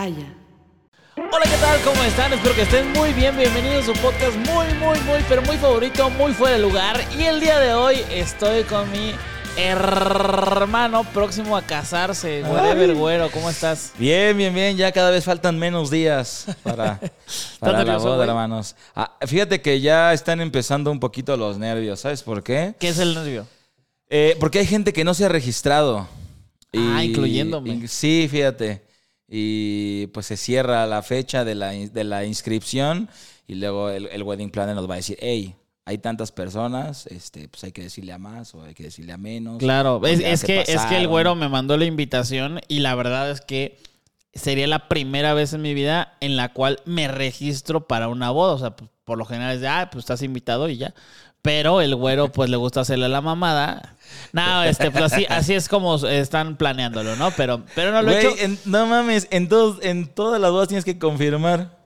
Hola, ¿qué tal? ¿Cómo están? Espero que estén muy bien. Bienvenidos a su podcast muy, muy, muy, pero muy favorito, muy fuera de lugar. Y el día de hoy estoy con mi hermano próximo a casarse. Whatever, güero, ¿cómo estás? Bien, bien, bien. Ya cada vez faltan menos días para, para la nervioso, boda, hermanos. Ah, fíjate que ya están empezando un poquito los nervios. ¿Sabes por qué? ¿Qué es el nervio? Eh, porque hay gente que no se ha registrado. Ah, incluyéndome. y- sí, fíjate. Y pues se cierra la fecha de la, de la inscripción y luego el, el wedding planner nos va a decir, hey, hay tantas personas, este, pues hay que decirle a más o hay que decirle a menos. Claro, es, es que, es que el pasaron". güero me mandó la invitación y la verdad es que sería la primera vez en mi vida en la cual me registro para una boda. O sea, pues, por lo general es de, ah, pues estás invitado y ya. Pero el güero, pues le gusta hacerle la mamada. No, este, pues así, así es como están planeándolo, ¿no? Pero, pero no lo he hecho. en- no mames, en, todos, en todas las bodas tienes que confirmar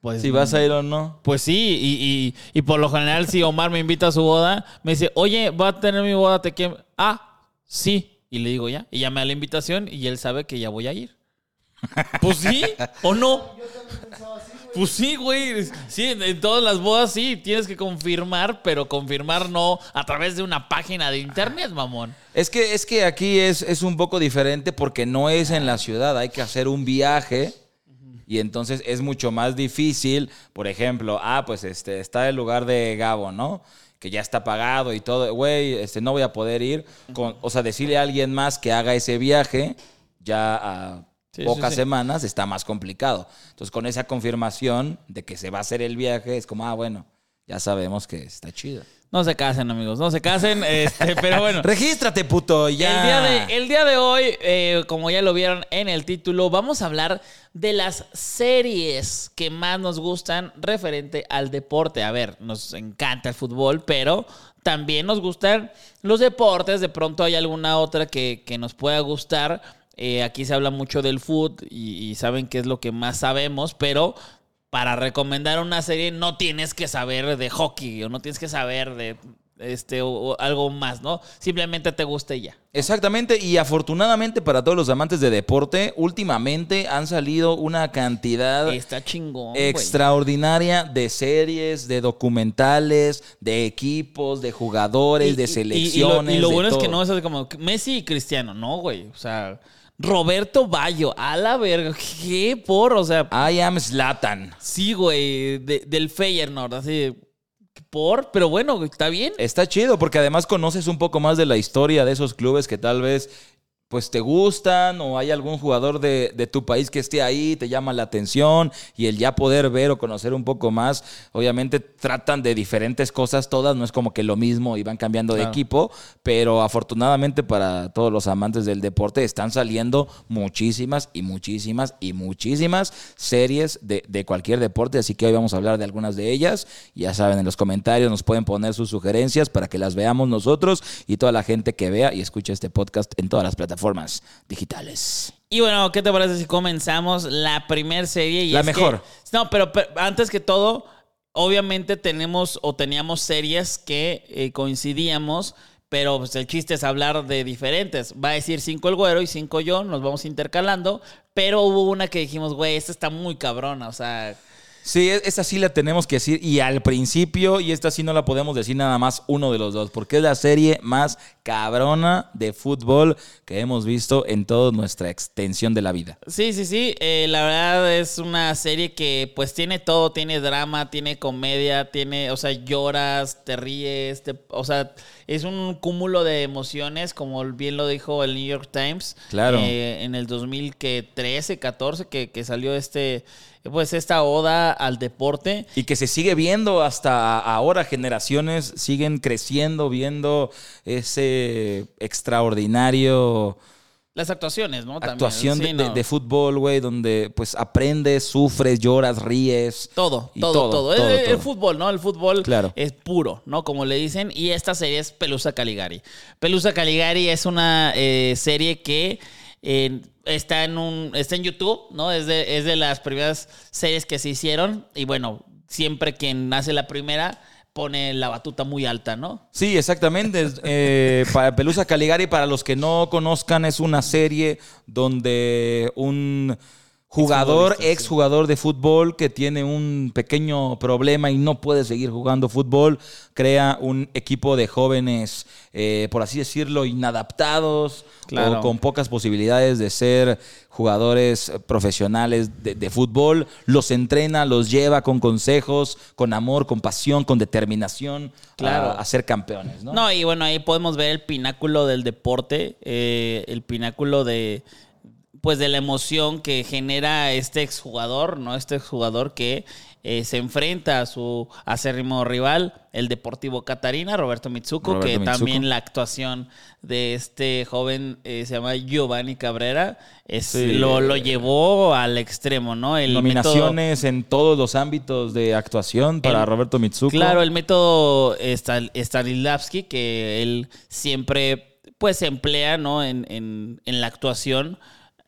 Pues, si vas a ir o no. Pues sí, y, y- y por lo general, si Omar me invita a su boda, me dice, oye, voy a tener mi boda, te quiero. Ah, sí. Y le digo ya. Y ya me da la invitación y él sabe que ya voy a ir. Pues sí, ¿o no? Pues sí, güey. Sí, en, todas las bodas sí, tienes que confirmar, pero confirmar no a través de una página de internet, mamón. Es que, es que aquí es, es un poco diferente porque no es en la ciudad, hay que hacer un viaje y entonces es mucho más difícil. Por ejemplo, ah, pues este, está el lugar de Gabo, ¿no? Que ya está pagado y todo. Güey, este, no voy a poder ir. O sea, decirle a alguien más que haga ese viaje ya a Sí, sí, pocas sí. semanas está más complicado. Entonces, con esa confirmación de que se va a hacer el viaje, es como, ah, bueno, ya sabemos que está chido. No se casen, amigos, no se casen. Este, pero bueno. Regístrate, puto, ya. El día de, el día de hoy, eh, como ya lo vieron en el título, vamos a hablar de las series que más nos gustan referente al deporte. A ver, nos encanta el fútbol, pero también nos gustan los deportes. De pronto hay alguna otra que, que nos pueda gustar. Eh, aquí se habla mucho del fútbol y, y saben qué es lo que más sabemos, pero para recomendar una serie no tienes que saber de hockey o no tienes que saber de este o, o algo más, ¿no? Simplemente te guste ya. Exactamente, y afortunadamente para todos los amantes de deporte, últimamente han salido una cantidad Está chingón. extraordinaria de series, de documentales, de equipos, de jugadores, Y- de y- y- selecciones. Y, lo, de bueno es que no es así como Messi y Cristiano, no, güey. O sea, Roberto Bayo, a la verga. ¿Qué por? O sea, I am Zlatan. sí, güey, de- del Feyenoord, así. Por, pero bueno, está bien. Está chido porque además conoces un poco más de la historia de esos clubes que tal vez pues te gustan o hay algún jugador de, de tu país que esté ahí, te llama la atención y el ya poder ver o conocer un poco más, obviamente tratan de diferentes cosas todas, no es como que lo mismo y van cambiando de equipo, pero afortunadamente para todos los amantes del deporte están saliendo muchísimas y muchísimas y muchísimas series de, de cualquier deporte, así que hoy vamos a hablar de algunas de ellas, ya saben en los comentarios nos pueden poner sus sugerencias para que las veamos nosotros y toda la gente que vea y escuche este podcast en todas las plataformas digitales. Y bueno, ¿qué te parece si comenzamos la primer serie? Y La que- mejor. no, pero, pero antes que todo, obviamente tenemos o teníamos series que eh, coincidíamos, pero pues, el chiste es hablar de diferentes. Va a decir cinco el güero y cinco yo, nos vamos intercalando, pero hubo una que dijimos, güey, esta está muy cabrona, o sea... Sí, e- esa sí la tenemos que decir y al principio y esta sí no la podemos decir nada más uno de los dos porque es la serie más cabrona de fútbol que hemos visto en toda nuestra extensión de la vida. Sí, sí, sí. eh, la verdad es una serie que pues tiene todo, tiene drama, tiene comedia, tiene, o sea, lloras, te ríes, te- o sea, es un cúmulo de emociones, como bien lo dijo el New York Times. Claro. eh, en el 2013, 14, que, que salió este, pues esta oda al deporte. Y que se sigue viendo hasta ahora, generaciones siguen creciendo, viendo ese extraordinario Las actuaciones, ¿no? También, actuación sí, de, de- no. de fútbol, güey, donde pues aprendes, sufres, lloras, ríes. Todo, todo, todo, todo. todo, el, fútbol, ¿no? El fútbol Claro. es puro, ¿no? Como le dicen. Y esta serie es Pelusa Caligari. Pelusa Caligari es una eh, serie que está, en un, está en YouTube, ¿no? Es de, es de las primeras series que se hicieron. Y bueno, siempre quien hace la primera pone la batuta muy alta, ¿no? Sí, exactamente. Eh, para Pelusa Caligari, para los que no conozcan, es una serie donde un jugador, Exfutbolista, sí. exjugador de fútbol que tiene un pequeño problema y no puede seguir jugando fútbol, crea un equipo de jóvenes, eh, por así decirlo, inadaptados Claro. o con pocas posibilidades de ser jugadores profesionales de, de fútbol, los entrena, los lleva con consejos, con amor, con pasión, con determinación Claro. a, a ser campeones, ¿no? ¿no? y bueno, ahí podemos ver el pináculo del deporte, eh, el pináculo de pues de la emoción que genera este exjugador, ¿no? Este exjugador que eh, se enfrenta a su acérrimo rival, el Deportivo Catarina, Roberto Mitsuko, Roberto que Mitsuko. también la actuación de este joven eh, se llama Giovanni Cabrera, es, Sí. lo, lo llevó al extremo, ¿no? El método- Nominaciones en todos los ámbitos de actuación para El- Roberto Mitsuko. Claro, el método Stanislavski, que él siempre pues emplea ¿no? en, en- en la actuación.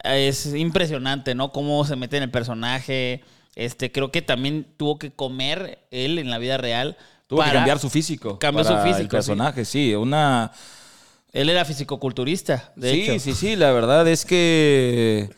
Es impresionante, ¿no? Cómo se mete en el personaje. Este, creo que también tuvo que comer él en la vida real. Tuvo que para- cambiar su físico. Cambió su físico, El personaje, sí. Una. Él era fisicoculturista, de sí, hecho. sí, sí. La verdad es que.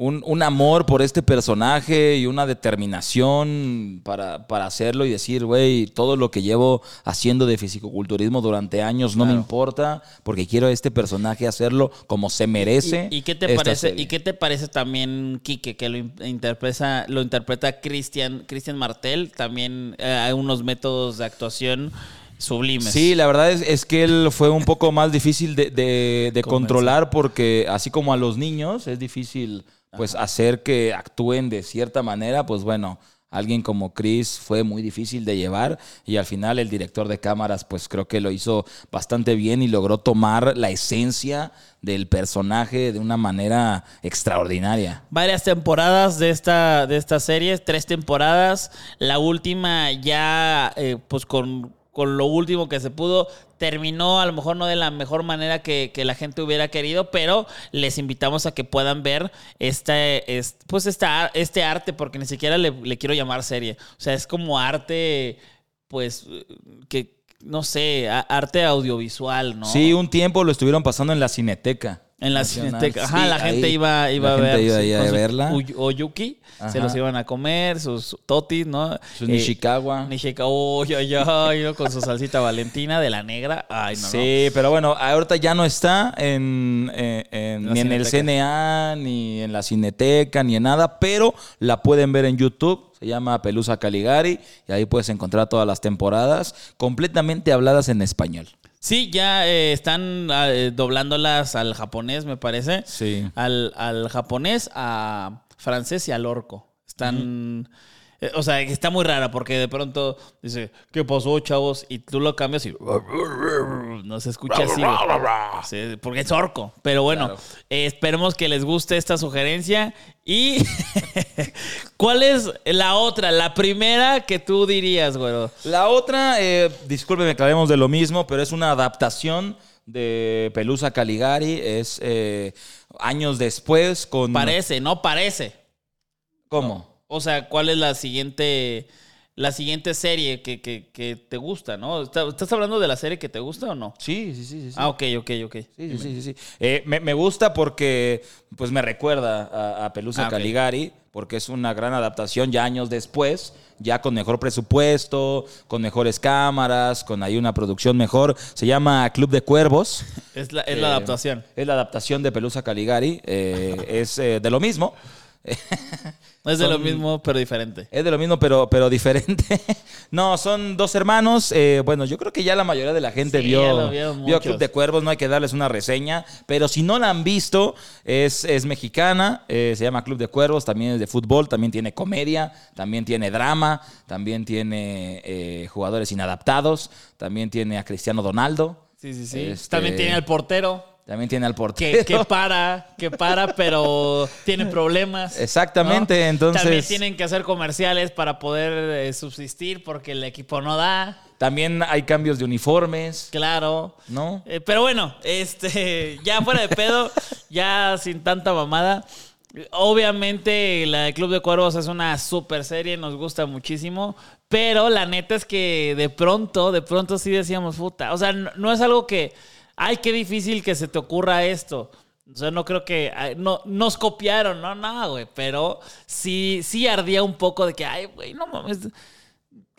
Un, un amor por este personaje y una determinación para, para hacerlo y decir, güey, todo lo que llevo haciendo de fisicoculturismo durante años no me importa porque quiero a este personaje hacerlo como se merece. ¿Y, y qué te parece? serie. ¿Y qué te parece también Quique que lo in- interpreta lo interpreta Cristian Cristian Martel? También eh, hay unos métodos de actuación sublimes. Sí, la verdad es, es que él fue un poco más difícil de, de- de controlar porque así como a los niños es difícil pues hacer que actúen de cierta manera, pues bueno, alguien como Chris fue muy difícil de llevar y al final el director de cámaras pues creo que lo hizo bastante bien y logró tomar la esencia del personaje de una manera extraordinaria. varias temporadas de esta, de esta serie, tres temporadas. La última ya, eh, pues con, con lo último que se pudo, terminó a lo mejor no de la mejor manera que, que la gente hubiera querido, pero les invitamos a que puedan ver este, es- pues esta, este arte, porque ni siquiera le, le quiero llamar serie. O sea, es como arte, pues, que, no sé, arte audiovisual, ¿no? Sí, un tiempo lo estuvieron pasando en la Cineteca. En la Nacional. cineteca. Ajá, Sí, la gente ahí iba, iba la a ver. iba sí, a verla. Oyuki. Se Ajá. los iban a comer, sus totis, ¿no? Sus Eh, Nishikawa. Nishikawa, ay, ¿no? con su salsita valentina de la negra. Ay, no, no. Sí, pero bueno, ahorita ya no está en, eh, en- La ni en el. CNA, ni en la Cineteca, ni en nada, pero la pueden ver en YouTube. Se llama Pelusa Caligari y ahí puedes encontrar todas las temporadas completamente habladas en español. Sí, ya eh, están ah, eh, doblándolas al japonés, me parece. Sí. Al, al japonés, a francés y al orco. Están. O sea, está muy rara porque de pronto dice, ¿qué pasó, chavos? Y tú lo cambias y. No se escucha así. Sí, porque es orco. Pero bueno, Claro. eh, esperemos que les guste esta sugerencia. Y. ¿Cuál es la otra? La primera que tú dirías, güero. La otra, eh, discúlpeme que hablemos de lo mismo, pero es una adaptación de Pelusa Caligari. Es eh, años después con... Parece, no parece. ¿Cómo? O sea, ¿cuál es la siguiente, la siguiente serie que, que- que te gusta, no? ¿Está- ¿Estás hablando de la serie que te gusta o no? Sí, sí, sí. sí, sí. Ah, ok, ok, ok. Sí, sí, sí, sí, sí. Eh, me, me gusta porque pues me recuerda a, a Pelusa Ah. Caligari, porque es una gran adaptación ya años después, ya con mejor presupuesto, con mejores cámaras, con ahí una producción mejor. Se llama Club de Cuervos. Es la, es Eh, la adaptación. Es la adaptación de Pelusa Caligari. eh, es eh, de lo mismo. Es de lo mismo, pero diferente. Es de lo mismo, pero, pero diferente. no, son dos hermanos. eh, bueno, yo creo que ya la mayoría de la gente Sí, vio, vio. Club de Cuervos. No hay que darles una reseña. Pero si no la han visto, es, es mexicana. eh, se llama Club de Cuervos. También es de fútbol. También tiene comedia. También tiene drama. También tiene eh, jugadores inadaptados. También tiene a Cristiano Donaldo. Sí, sí, sí. Este- También tiene al portero. También tiene al Que, portero. que para, que para, pero tiene problemas. Exactamente, ¿no? entonces- También tienen que hacer comerciales para poder eh, subsistir porque el equipo no da. También hay cambios de uniformes. Claro. ¿No? Eh, pero bueno, este, ya fuera de pedo, ya sin tanta mamada. Obviamente la de Club de Cuervos es una super serie, nos gusta muchísimo, pero la neta es que de pronto, de pronto sí decíamos, puta, o sea, no, no es algo que, ay, qué difícil que se te ocurra esto. O sea, no creo que, no, nos copiaron, no, no, güey, pero sí, sí ardía un poco de que, ay, güey, no mames.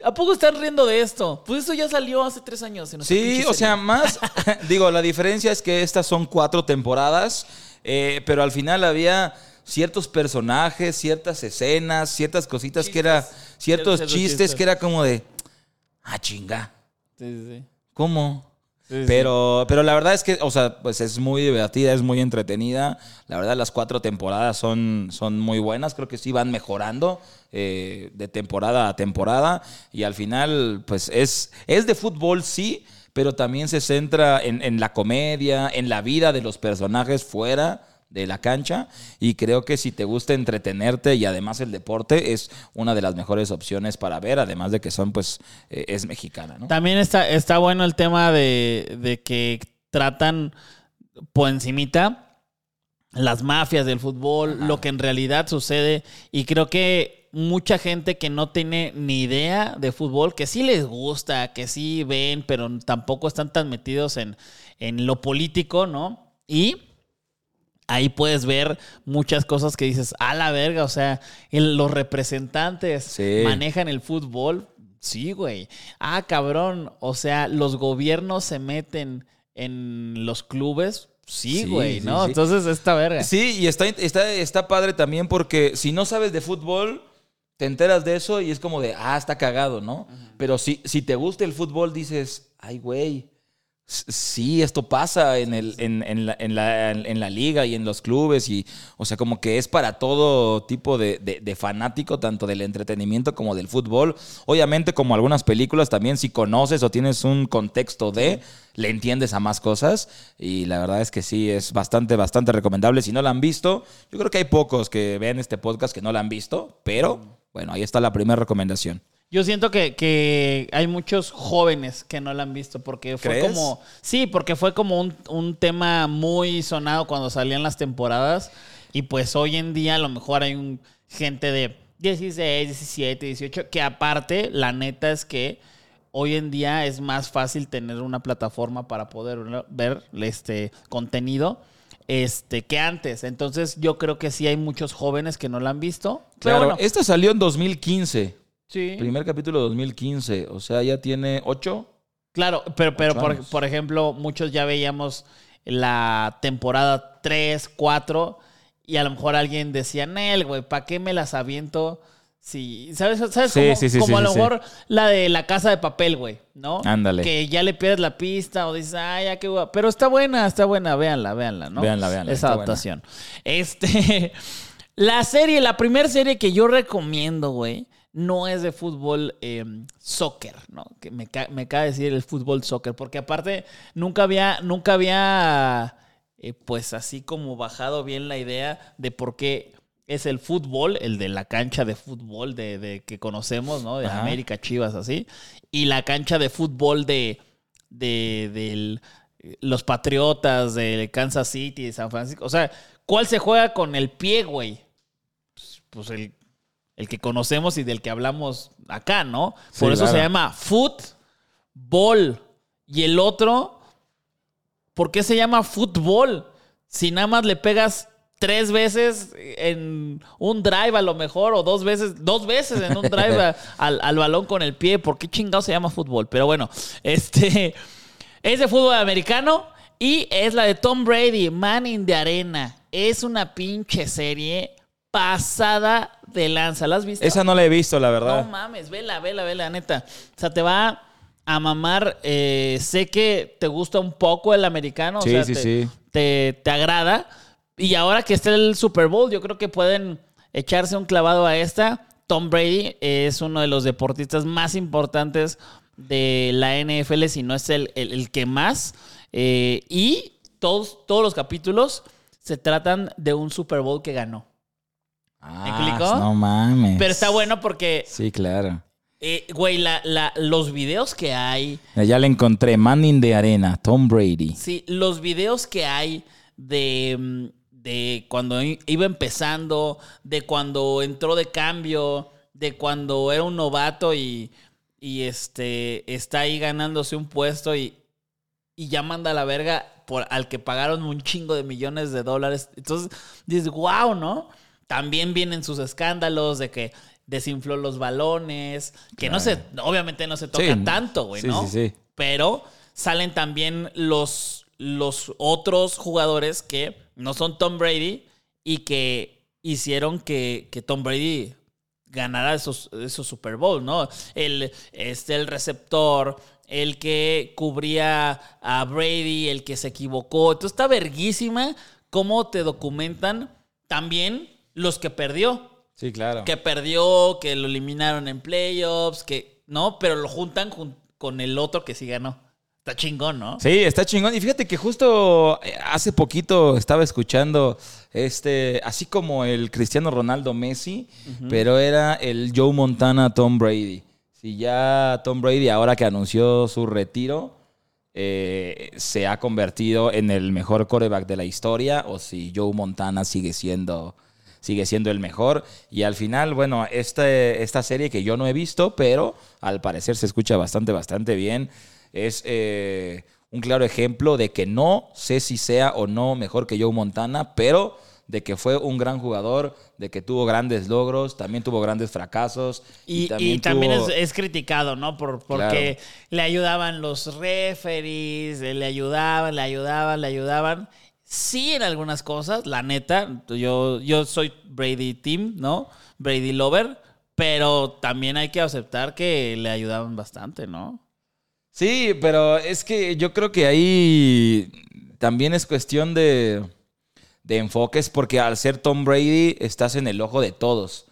¿A poco están riendo de esto? Pues esto ya salió hace tres años. en Sí, o sea, más, digo, la diferencia es que estas son cuatro temporadas, eh, pero al final había ciertos personajes, ciertas escenas, ciertas cositas que era, ciertos Ciertos chistes chistes. que era como de, ah, chinga, Sí, sí, sí. ¿cómo? Pero, pero la verdad es que, o sea, pues es muy divertida, es muy entretenida. La verdad, las cuatro temporadas son, son muy buenas. Creo que sí van mejorando eh, de temporada a temporada. Y al final, pues es, es de fútbol, sí, pero también se centra en, en la comedia, en la vida de los personajes fuera de la cancha y creo que si te gusta entretenerte y además el deporte es una de las mejores opciones para ver, además de que son pues eh, es mexicana, ¿no? También está, está bueno el tema de, de que tratan por encimita las mafias del fútbol, lo que en realidad sucede. Y creo que mucha gente que no tiene ni idea de fútbol, que sí les gusta, que sí ven, pero tampoco están tan metidos en, en lo político, ¿no? Y ahí puedes ver muchas cosas que dices, a la verga, o sea, el- los representantes Sí. manejan el fútbol. Sí, güey. Ah, cabrón. O sea, los gobiernos se meten en los clubes. Sí, güey, sí, ¿no? sí. Entonces, esta verga. Sí, y está, está, está padre también porque si no sabes de fútbol, te enteras de eso y es como de, ah, está cagado, ¿no? Pero si, si te gusta el fútbol, dices, ay, güey, sí, esto pasa en, el, en, en la, en, la, en la liga y en los clubes y, o sea, como que es para todo tipo de, de- de fanático, tanto del entretenimiento como del fútbol. Obviamente, como algunas películas, también si conoces o tienes un contexto de, le entiendes a más cosas y la verdad es que sí, es bastante, bastante recomendable. Si no la han visto, yo creo que hay pocos que vean este podcast que no la han visto, pero bueno, ahí está la primera recomendación. Yo siento que, que hay muchos jóvenes que no la han visto porque fue ¿Crees? como... Sí, porque fue como un, un tema muy sonado cuando salían las temporadas y pues hoy en día a lo mejor hay un gente de 16, 17, 18 que aparte la neta es que hoy en día es más fácil tener una plataforma para poder ver este contenido este que antes. Entonces yo creo que sí hay muchos jóvenes que no la han visto. Pero Claro, bueno, esta salió en 2015. Sí. Primer capítulo 2015. O sea, ya tiene ocho. Claro, pero, pero Ocho por, por ejemplo, muchos ya veíamos la temporada 3, 4 y a lo mejor alguien decía, Nel, güey, ¿para qué me las aviento? Sí, ¿sabes? ¿Sabes? Sí, como sí, sí, como a lo mejor la de la casa de papel, güey, ¿no? Ándale. Que ya le pierdes la pista o dices, ay, ya qué guay. Pero está buena, está buena, véanla, véanla, ¿no? Véanla, véanla, Esa adaptación. Este, la serie, la primera serie que yo recomiendo, güey, no es de fútbol eh, soccer, ¿no? Que me, ca- me cabe decir el fútbol soccer, porque aparte nunca había, nunca había, eh, pues así como bajado bien la idea de por qué es el fútbol, el de la cancha de fútbol de, de que conocemos, ¿no? De Ajá. América, Chivas, así, y la cancha de fútbol de, de los Patriotas, de Kansas City, de San Francisco. O sea, ¿cuál se juega con el pie, güey? Pues, pues el, el que conocemos y del que hablamos acá, ¿no? Por Sí, eso se llama fútbol. Y el otro, ¿por qué se llama fútbol? Si nada más le pegas tres veces en un drive a lo mejor, o dos veces, dos veces en un drive a- al, al balón con el pie, ¿por qué chingado se llama fútbol? Pero bueno, este es de fútbol americano y es la de Tom Brady, Man in the Arena. Es una pinche serie pasada de lanza. ¿La has visto? Esa no la he visto, la verdad. No mames, vela, vela, vela, neta. O sea, te va a mamar. eh, sé que te gusta un poco el americano. o Sí, sea, sí, te, sí. Te, te agrada. Y ahora que está el Super Bowl, yo creo que pueden echarse un clavado a esta. Tom Brady es uno de los deportistas más importantes de la NFL, si no es el, el- el que más. Eh, y todos, todos los capítulos se tratan de un Super Bowl que ganó. Ah, explicó? No mames. Pero está bueno porque, Sí, claro. eh, güey, la, la- los videos que hay, Ya le encontré. Manning de arena, Tom Brady. sí, los videos que hay de, mm, de cuando iba empezando, de cuando entró de cambio, de cuando era un novato y, y este, está ahí ganándose un puesto y, y ya manda a la verga por, al que pagaron un chingo de millones de dólares. Entonces dices, wow, ¿no? También vienen sus escándalos de que desinfló los balones, que no se, obviamente no se toca Sí. tanto, güey, Sí, ¿no? sí, sí. Pero salen también los, los otros jugadores que no son Tom Brady y que hicieron que, que Tom Brady ganara esos, esos Super Bowl, ¿no? El, este, el receptor, el que cubría a Brady, el que se equivocó. Entonces está verguísima cómo te documentan también los que perdió. Sí, claro. Que perdió, que lo eliminaron en playoffs, que no, pero lo juntan jun- con el otro que sí ganó. Está chingón, ¿no? Sí, está chingón. Y fíjate que justo eh, hace poquito estaba escuchando este, así como el Cristiano Ronaldo Messi, pero era el Joe Montana Tom Brady. Si ya Tom Brady, ahora que anunció su retiro, eh, se ha convertido en el mejor coreback de la historia, o si Joe Montana sigue siendo sigue siendo el mejor. Y al final, bueno, este, esta serie que yo no he visto, pero al parecer se escucha bastante, bastante bien, es eh, un claro ejemplo de que no sé si sea o no mejor que Joe Montana, pero de que fue un gran jugador, de que tuvo grandes logros, también tuvo grandes fracasos. Y, y también, tuvo- es, es criticado, ¿no? Por, porque le ayudaban los referees, le ayudaban, le ayudaban, le ayudaban. Sí, en algunas cosas, la neta. Yo, yo soy Brady Team, ¿no? Brady Lover. Pero también hay que aceptar que le ayudaban bastante, ¿no? Sí, pero es que yo creo que ahí también es cuestión de, de enfoques, porque al ser Tom Brady estás en el ojo de todos.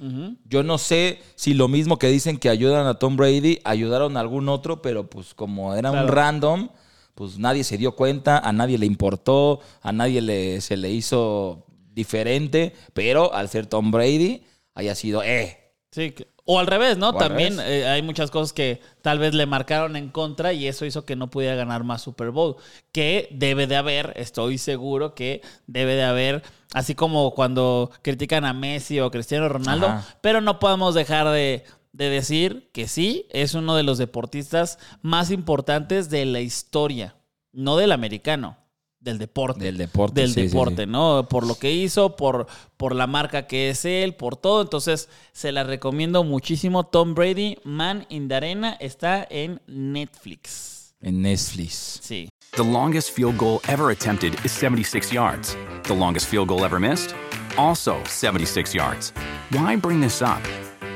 Yo no sé si lo mismo que dicen que ayudan a Tom Brady, ayudaron a algún otro, pero pues como era un random, pues nadie se dio cuenta, a nadie le importó, a nadie le, se le hizo diferente, pero al ser Tom Brady, haya sido, eh, Sí, o al revés, ¿no? O También revés. eh, hay muchas cosas que tal vez le marcaron en contra y eso hizo que no pudiera ganar más Super Bowl. Que debe de haber, estoy seguro que debe de haber, así como cuando critican a Messi o Cristiano Ronaldo, Ajá. pero no podemos dejar de, de decir que sí, es uno de los deportistas más importantes de la historia, no del americano, del deporte del deporte. del sí, sí, sí. deporte, ¿no? Por lo que hizo, por, por la marca que es él, por todo. Entonces, se la recomiendo muchísimo. Tom Brady, Man in the Arena, está en Netflix. En Netflix. Sí. The longest field goal ever attempted is 76 yards. The longest field goal ever missed? Also 76 yards. Why bring this up?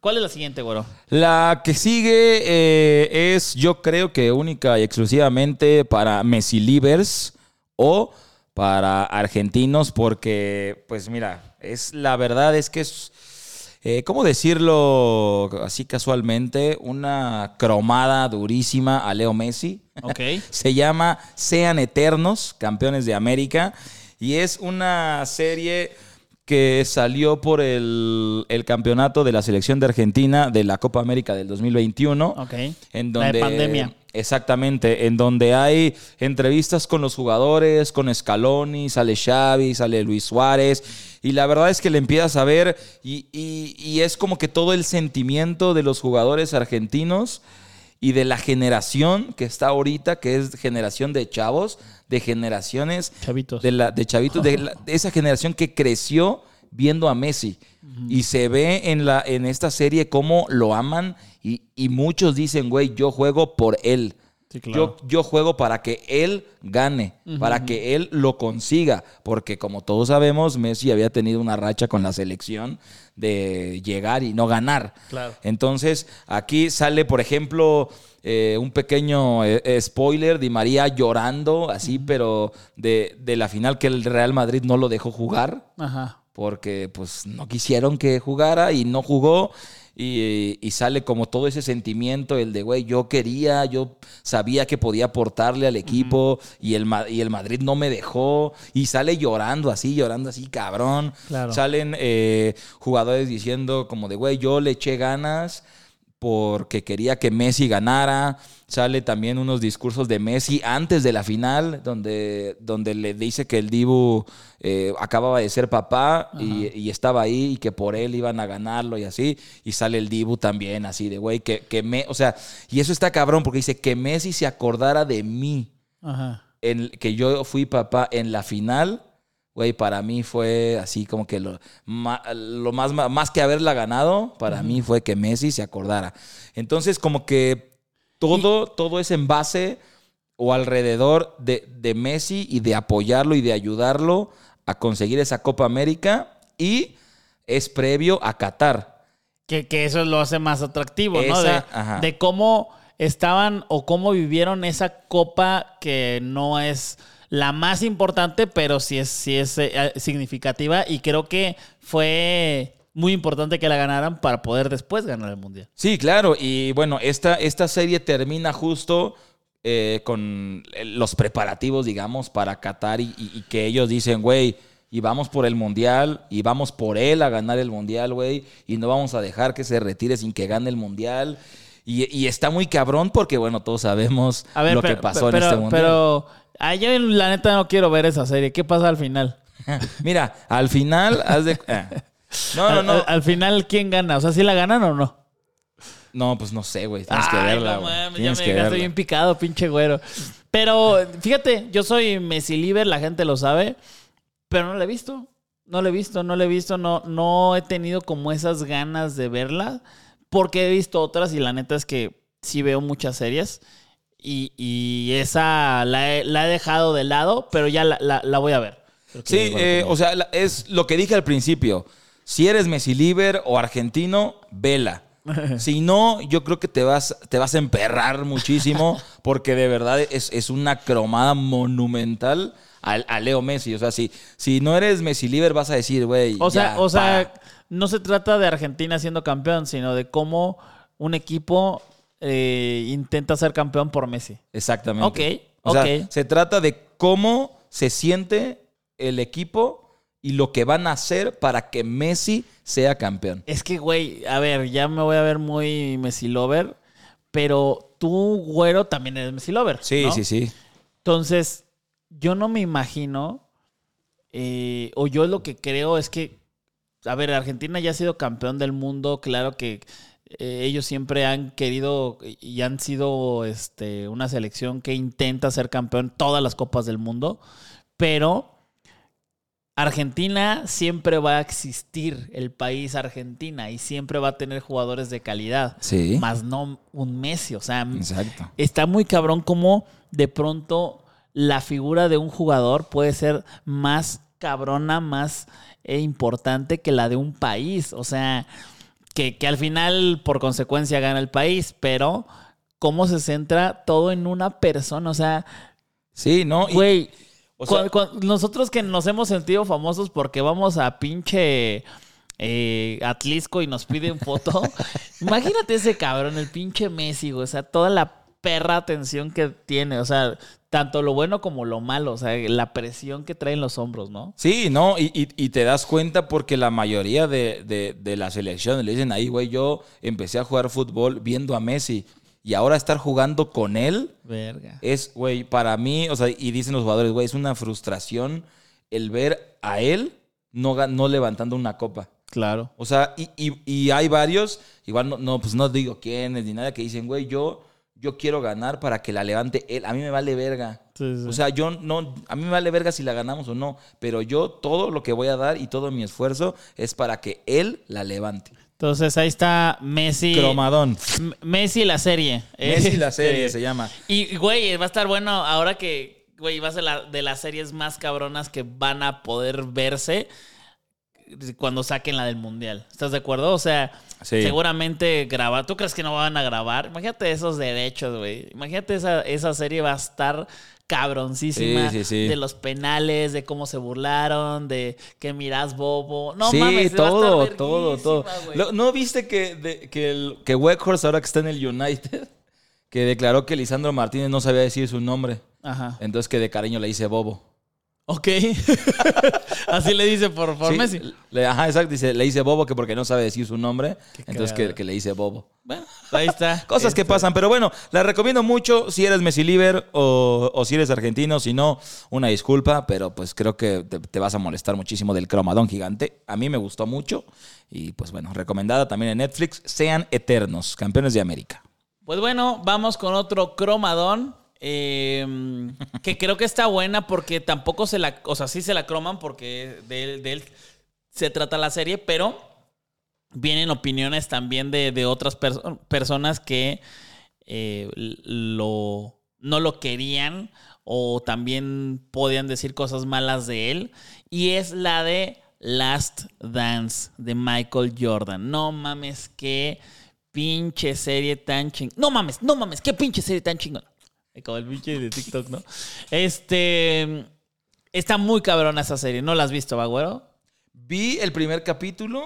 ¿Cuál es la siguiente, güero? La que sigue eh, es, yo creo que única y exclusivamente para Messi Livers o para argentinos, porque, pues mira, es la verdad es que es, eh, ¿cómo decirlo así casualmente? Una cromada durísima a Leo Messi. Ok. Se llama Sean Eternos, Campeones de América. Y es una serie que salió por el, el campeonato de la selección de Argentina de la Copa América del 2021. Ok. En La de donde, pandemia. Exactamente, en donde hay entrevistas con los jugadores, con Scaloni, sale Xavi, sale Luis Suárez, y la verdad es que le empiezas a ver y, y- y es como que todo el sentimiento de los jugadores argentinos y de la generación que está ahorita, que es generación de chavos, de generaciones Chavitos. de, la, de chavitos, de, la- de esa generación que creció viendo a Messi. Y se ve en, la, en esta serie cómo lo aman y, y muchos dicen, güey, yo juego por él. Sí, claro. Yo, yo juego para que él gane, para que él lo consiga, porque como todos sabemos, Messi había tenido una racha con la selección de llegar y no ganar. Claro. Entonces, aquí sale, por ejemplo, eh, un pequeño eh, eh, spoiler, Di María llorando, así, pero de, de la final que el Real Madrid no lo dejó jugar Ajá. porque pues no quisieron que jugara y no jugó. Y, y sale como todo ese sentimiento, el de, güey, yo quería, yo sabía que podía aportarle al equipo y, el, y el Madrid no me dejó. Y sale llorando así, llorando así, cabrón. Claro. Salen eh, jugadores diciendo como de, güey, yo le eché ganas porque quería que Messi ganara. Sale también unos discursos de Messi antes de la final, donde, donde le dice que el Dibu eh, acababa de ser papá y, y estaba ahí y que por él iban a ganarlo y así. Y sale el Dibu también así de, güey, que, que me... O sea, y eso está cabrón porque dice que Messi se acordara de mí, Ajá. en, que yo fui papá en la final. Güey, para mí fue así como que lo, ma- lo más, más que haberla ganado, para mí fue que Messi se acordara. Entonces, como que todo, todo es en base o alrededor de, de Messi y de apoyarlo y de ayudarlo a conseguir esa Copa América y es previo a Qatar. Que, que eso lo hace más atractivo, ¿no? De, ajá. de cómo estaban o cómo vivieron esa copa que no es la más importante, pero sí es, sí es eh, significativa. Y creo que fue muy importante que la ganaran para poder después ganar el mundial. Sí, claro. Y bueno, esta, esta serie termina justo eh, con los preparativos, digamos, para Qatar y, y- y que ellos dicen, güey, y vamos por el mundial, y vamos por él a ganar el mundial, güey, y no vamos a dejar que se retire sin que gane el mundial. Y, y está muy cabrón porque, bueno, todos sabemos ver, lo pero, que pasó pero, en este mundial. pero ah, yo la neta no quiero ver esa serie. ¿Qué pasa al final? Mira, al final, haz de... eh. No, no, no. al- al final, ¿quién gana? O sea, ¿sí la ganan o no? No, pues no sé, güey. Tienes que Ay, verla, no mames, ya Tienes me dejaste bien picado, pinche güero. Pero fíjate, yo soy Messi Liver, la gente lo sabe, pero no la he visto. No la he visto, no la he visto, no, no he tenido como esas ganas de verla, porque he visto otras y la neta es que sí veo muchas series y, y esa la he, la he dejado de lado, pero ya la, la- la voy a ver. Sí, a eh, o sea, la- es lo que dije al principio. Si eres Messi Liver o argentino, vela. Si no, yo creo que te vas, te vas a emperrar muchísimo porque de verdad es, es una cromada monumental al- a, Leo Messi. O sea, si, si no eres Messi Liver vas a decir, güey. O sea, ya, o sea, no se trata de Argentina siendo campeón, sino de cómo un equipo eh, intenta ser campeón por Messi. Exactamente. Ok, O sea, ok. se trata de cómo se siente el equipo y lo que van a hacer para que Messi sea campeón. Es que, güey, a ver, ya me voy a ver muy Messi lover, pero tú, güero, también eres Messi lover. Sí, ¿no? sí, sí. Entonces, yo no me imagino, eh, o yo lo que creo es que, a ver, Argentina ya ha sido campeón del mundo, claro que eh, ellos siempre han querido y han sido este, una selección que intenta ser campeón todas las copas del mundo, pero Argentina siempre va a existir, el país Argentina, y siempre va a tener jugadores de calidad, Sí. más no un Messi, o sea, Exacto. está muy cabrón como de pronto la figura de un jugador puede ser más cabrona, más eh, importante que la de un país. O sea, que, que al final por consecuencia gana el país, pero cómo se centra todo en una persona. O sea, Sí, ¿no? Güey, o sea- nosotros que nos hemos sentido famosos porque vamos a pinche eh, Atlisco y nos piden foto. Imagínate ese cabrón, el pinche Messi, güey. O sea, toda la perra atención que tiene. O sea, tanto lo bueno como lo malo. O sea, la presión que trae en los hombros, ¿no? Sí, no, y, y- y te das cuenta porque la mayoría de, de, de la selección le dicen ahí, güey, yo empecé a jugar fútbol viendo a Messi y ahora estar jugando con él Verga. es, güey, para mí, o sea, y dicen los jugadores, güey, es una frustración el ver a él no, no levantando una copa. Claro. O sea, y, y- y hay varios, igual no, no, pues no digo quiénes ni nada, que dicen, güey, yo, yo quiero ganar para que la levante él. A mí me vale verga. Sí, sí. O sea, yo no, a mí me vale verga si la ganamos o no, pero yo todo lo que voy a dar y todo mi esfuerzo es para que él la levante. Entonces ahí está Messi. Cromadón. M- Messi la serie. Messi la serie Este, se llama. Y, güey, va a estar bueno ahora que, güey, va a ser la, de las series más cabronas que van a poder verse cuando saquen la del Mundial. ¿Estás de acuerdo? O sea, Sí. seguramente grabar. ¿Tú crees que no van a grabar? Imagínate esos derechos, güey. Imagínate esa, esa serie va a estar cabroncísima. Sí, sí, sí. De los penales, de cómo se burlaron, de que miras bobo. No mames, va a estar todo, todo, todo. ¿No viste que, de- que, el, que Weghorst, ahora que está en el United, que declaró que Lisandro Martínez no sabía decir su nombre? Ajá. Entonces que de cariño le dice Bobo. Ok. Así le dice por, por Sí, Messi. le- ajá, exacto. Dice, le dice Bobo que porque no sabe decir su nombre. Entonces que, le dice Bobo. Bueno, ahí está. Cosas que Este, pasan, pero bueno, la recomiendo mucho si eres Messi Liver o, o si eres argentino, si no, una disculpa, pero pues creo que te, te vas a molestar muchísimo del cromadón gigante. A mí me gustó mucho y pues bueno, recomendada también en Netflix, Sean Eternos, campeones de América. Pues bueno, vamos con otro cromadón. Eh, que creo que está buena porque tampoco se la. O sea, sí se la croman porque de, él- se trata la serie, pero vienen opiniones también de, otras perso- personas que eh, lo, no lo querían o también podían decir cosas malas de él. Y es la de Last Dance de Michael Jordan. No mames, qué pinche serie tan ching. No mames, no mames, qué pinche serie tan chingón. Como el pinche de TikTok, ¿no? Este. Está muy cabrona esa serie. ¿No la has visto, Bagüero? Vi el primer capítulo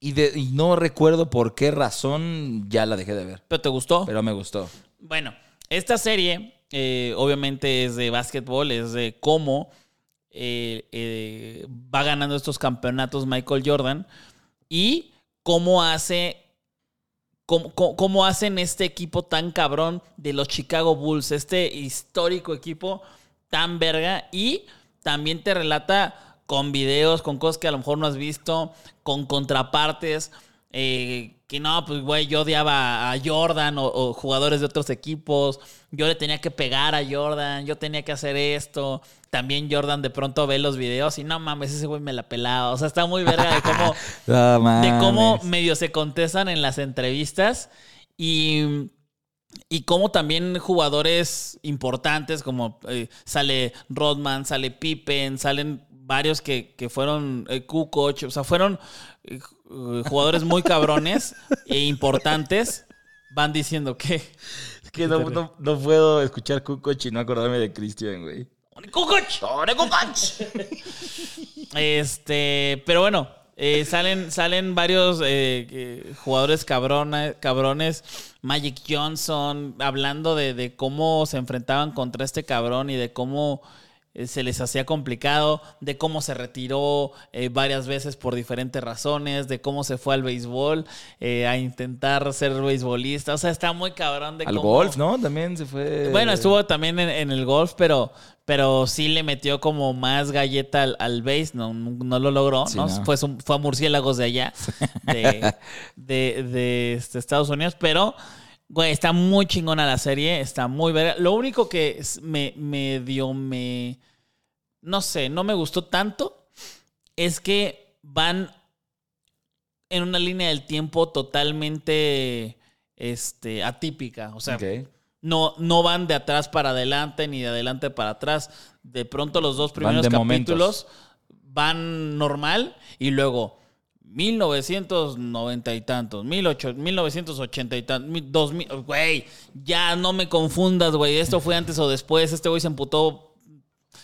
y, de- y no recuerdo por qué razón ya la dejé de ver, ¿Pero te gustó? pero me gustó. Bueno, esta serie eh, obviamente es de básquetbol, es de cómo eh, eh, va ganando estos campeonatos Michael Jordan y cómo hace, cómo, hacen este equipo tan cabrón de los Chicago Bulls, este histórico equipo tan verga y también te relata con videos, con cosas que a lo mejor no has visto, con contrapartes. eh, que no, pues güey, yo odiaba a Jordan o jugadores de otros equipos. Yo le tenía que pegar a Jordan, yo tenía que hacer esto. También Jordan de pronto ve los videos y no mames, ese güey me la pelaba. O sea, está muy verga de cómo, de cómo medio se contestan en las entrevistas y, y cómo también jugadores importantes como eh, sale Rodman, sale Pippen, salen varios que, que fueron eh, Kukoc, o sea, fueron eh, ju- jugadores muy cabrones e importantes, van diciendo que... que no, no- no puedo escuchar Kukoc y no acordarme de Cristian, güey. Este, pero bueno, eh, salen, salen varios eh, jugadores cabrona- cabrones. Magic Johnson, hablando de, de cómo se enfrentaban contra este cabrón y de cómo se les hacía complicado, de cómo se retiró eh, varias veces por diferentes razones, de cómo se fue al béisbol eh, a intentar ser beisbolista. O sea, está muy cabrón de Al cómo- golf, ¿no? También se fue. bueno, estuvo también en, en el golf, pero, pero sí le metió como más galleta al, al base, no, no lo logró, Sí, ¿no? no. Fue, fue a murciélagos de allá, de, de, de, este, Estados Unidos, pero, güey, está muy chingona la serie, está muy verga. Lo único que me, me dio, me, no sé, no me gustó tanto, es que van en una línea del tiempo totalmente este, atípica, o sea... No, no van de atrás para adelante ni de adelante para atrás. De pronto los dos primeros capítulos van normal y luego 1990 y tantos, 1800, 1980 y tantos, 2000, güey, ya no me confundas, güey, esto fue antes o después, este güey se emputó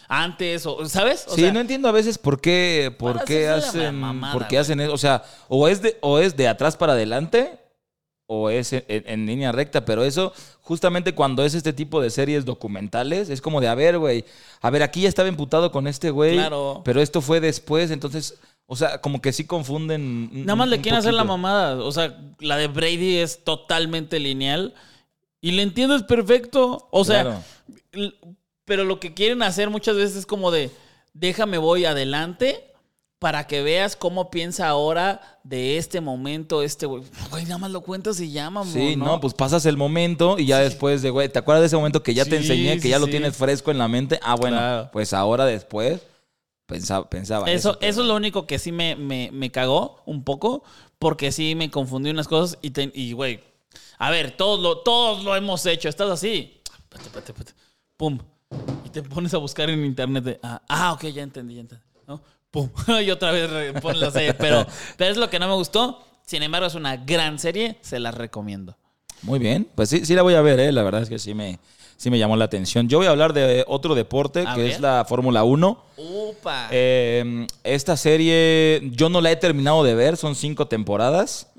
antes o, ¿sabes? O sí, sea, no entiendo a veces por qué, por qué hacen, mamada, por qué güey. hacen eso. O sea, o es de, o es de atrás para adelante, o es en, en línea recta, pero eso, justamente cuando es este tipo de series documentales, es como de, a ver, güey, a ver, aquí ya estaba imputado con este güey, Claro. pero esto fue después, entonces, o sea, como que sí confunden. un- Nada más le quieren hacer la mamada. O sea, la de Brady es totalmente lineal. Y le entiendes perfecto. O sea, Claro. pero lo que quieren hacer muchas veces es como de, déjame voy adelante para que veas cómo piensa ahora de este momento, este güey. Güey, nada más lo cuentas y llama, Sí, no, pues pasas el momento y ya después de, güey, ¿te acuerdas de ese momento que ya te enseñé, que sí, ya lo tienes fresco en la mente? Ah, bueno, Claro. pues ahora después pensaba, pensaba Eso, pero- eso es lo único que sí me, me, me cagó un poco, porque sí me confundí unas cosas y, te- y güey, a ver, todos lo, todos lo hemos hecho, estás así, Espérate, espérate, espérate. pum, y te pones a buscar en internet de, ah, ah, ok, ya entendí, ya entendí, ¿no? Pum, y otra vez pones la serie, pero, pero es lo que no me gustó, sin embargo es una gran serie, se las recomiendo. Muy bien, pues sí, sí la voy a ver, ¿eh? la verdad es que sí me, sí me llamó la atención. Yo voy a hablar de otro deporte A que ver. es la Fórmula 1. Upa. Eh, esta serie yo no la he terminado de ver, son cinco temporadas.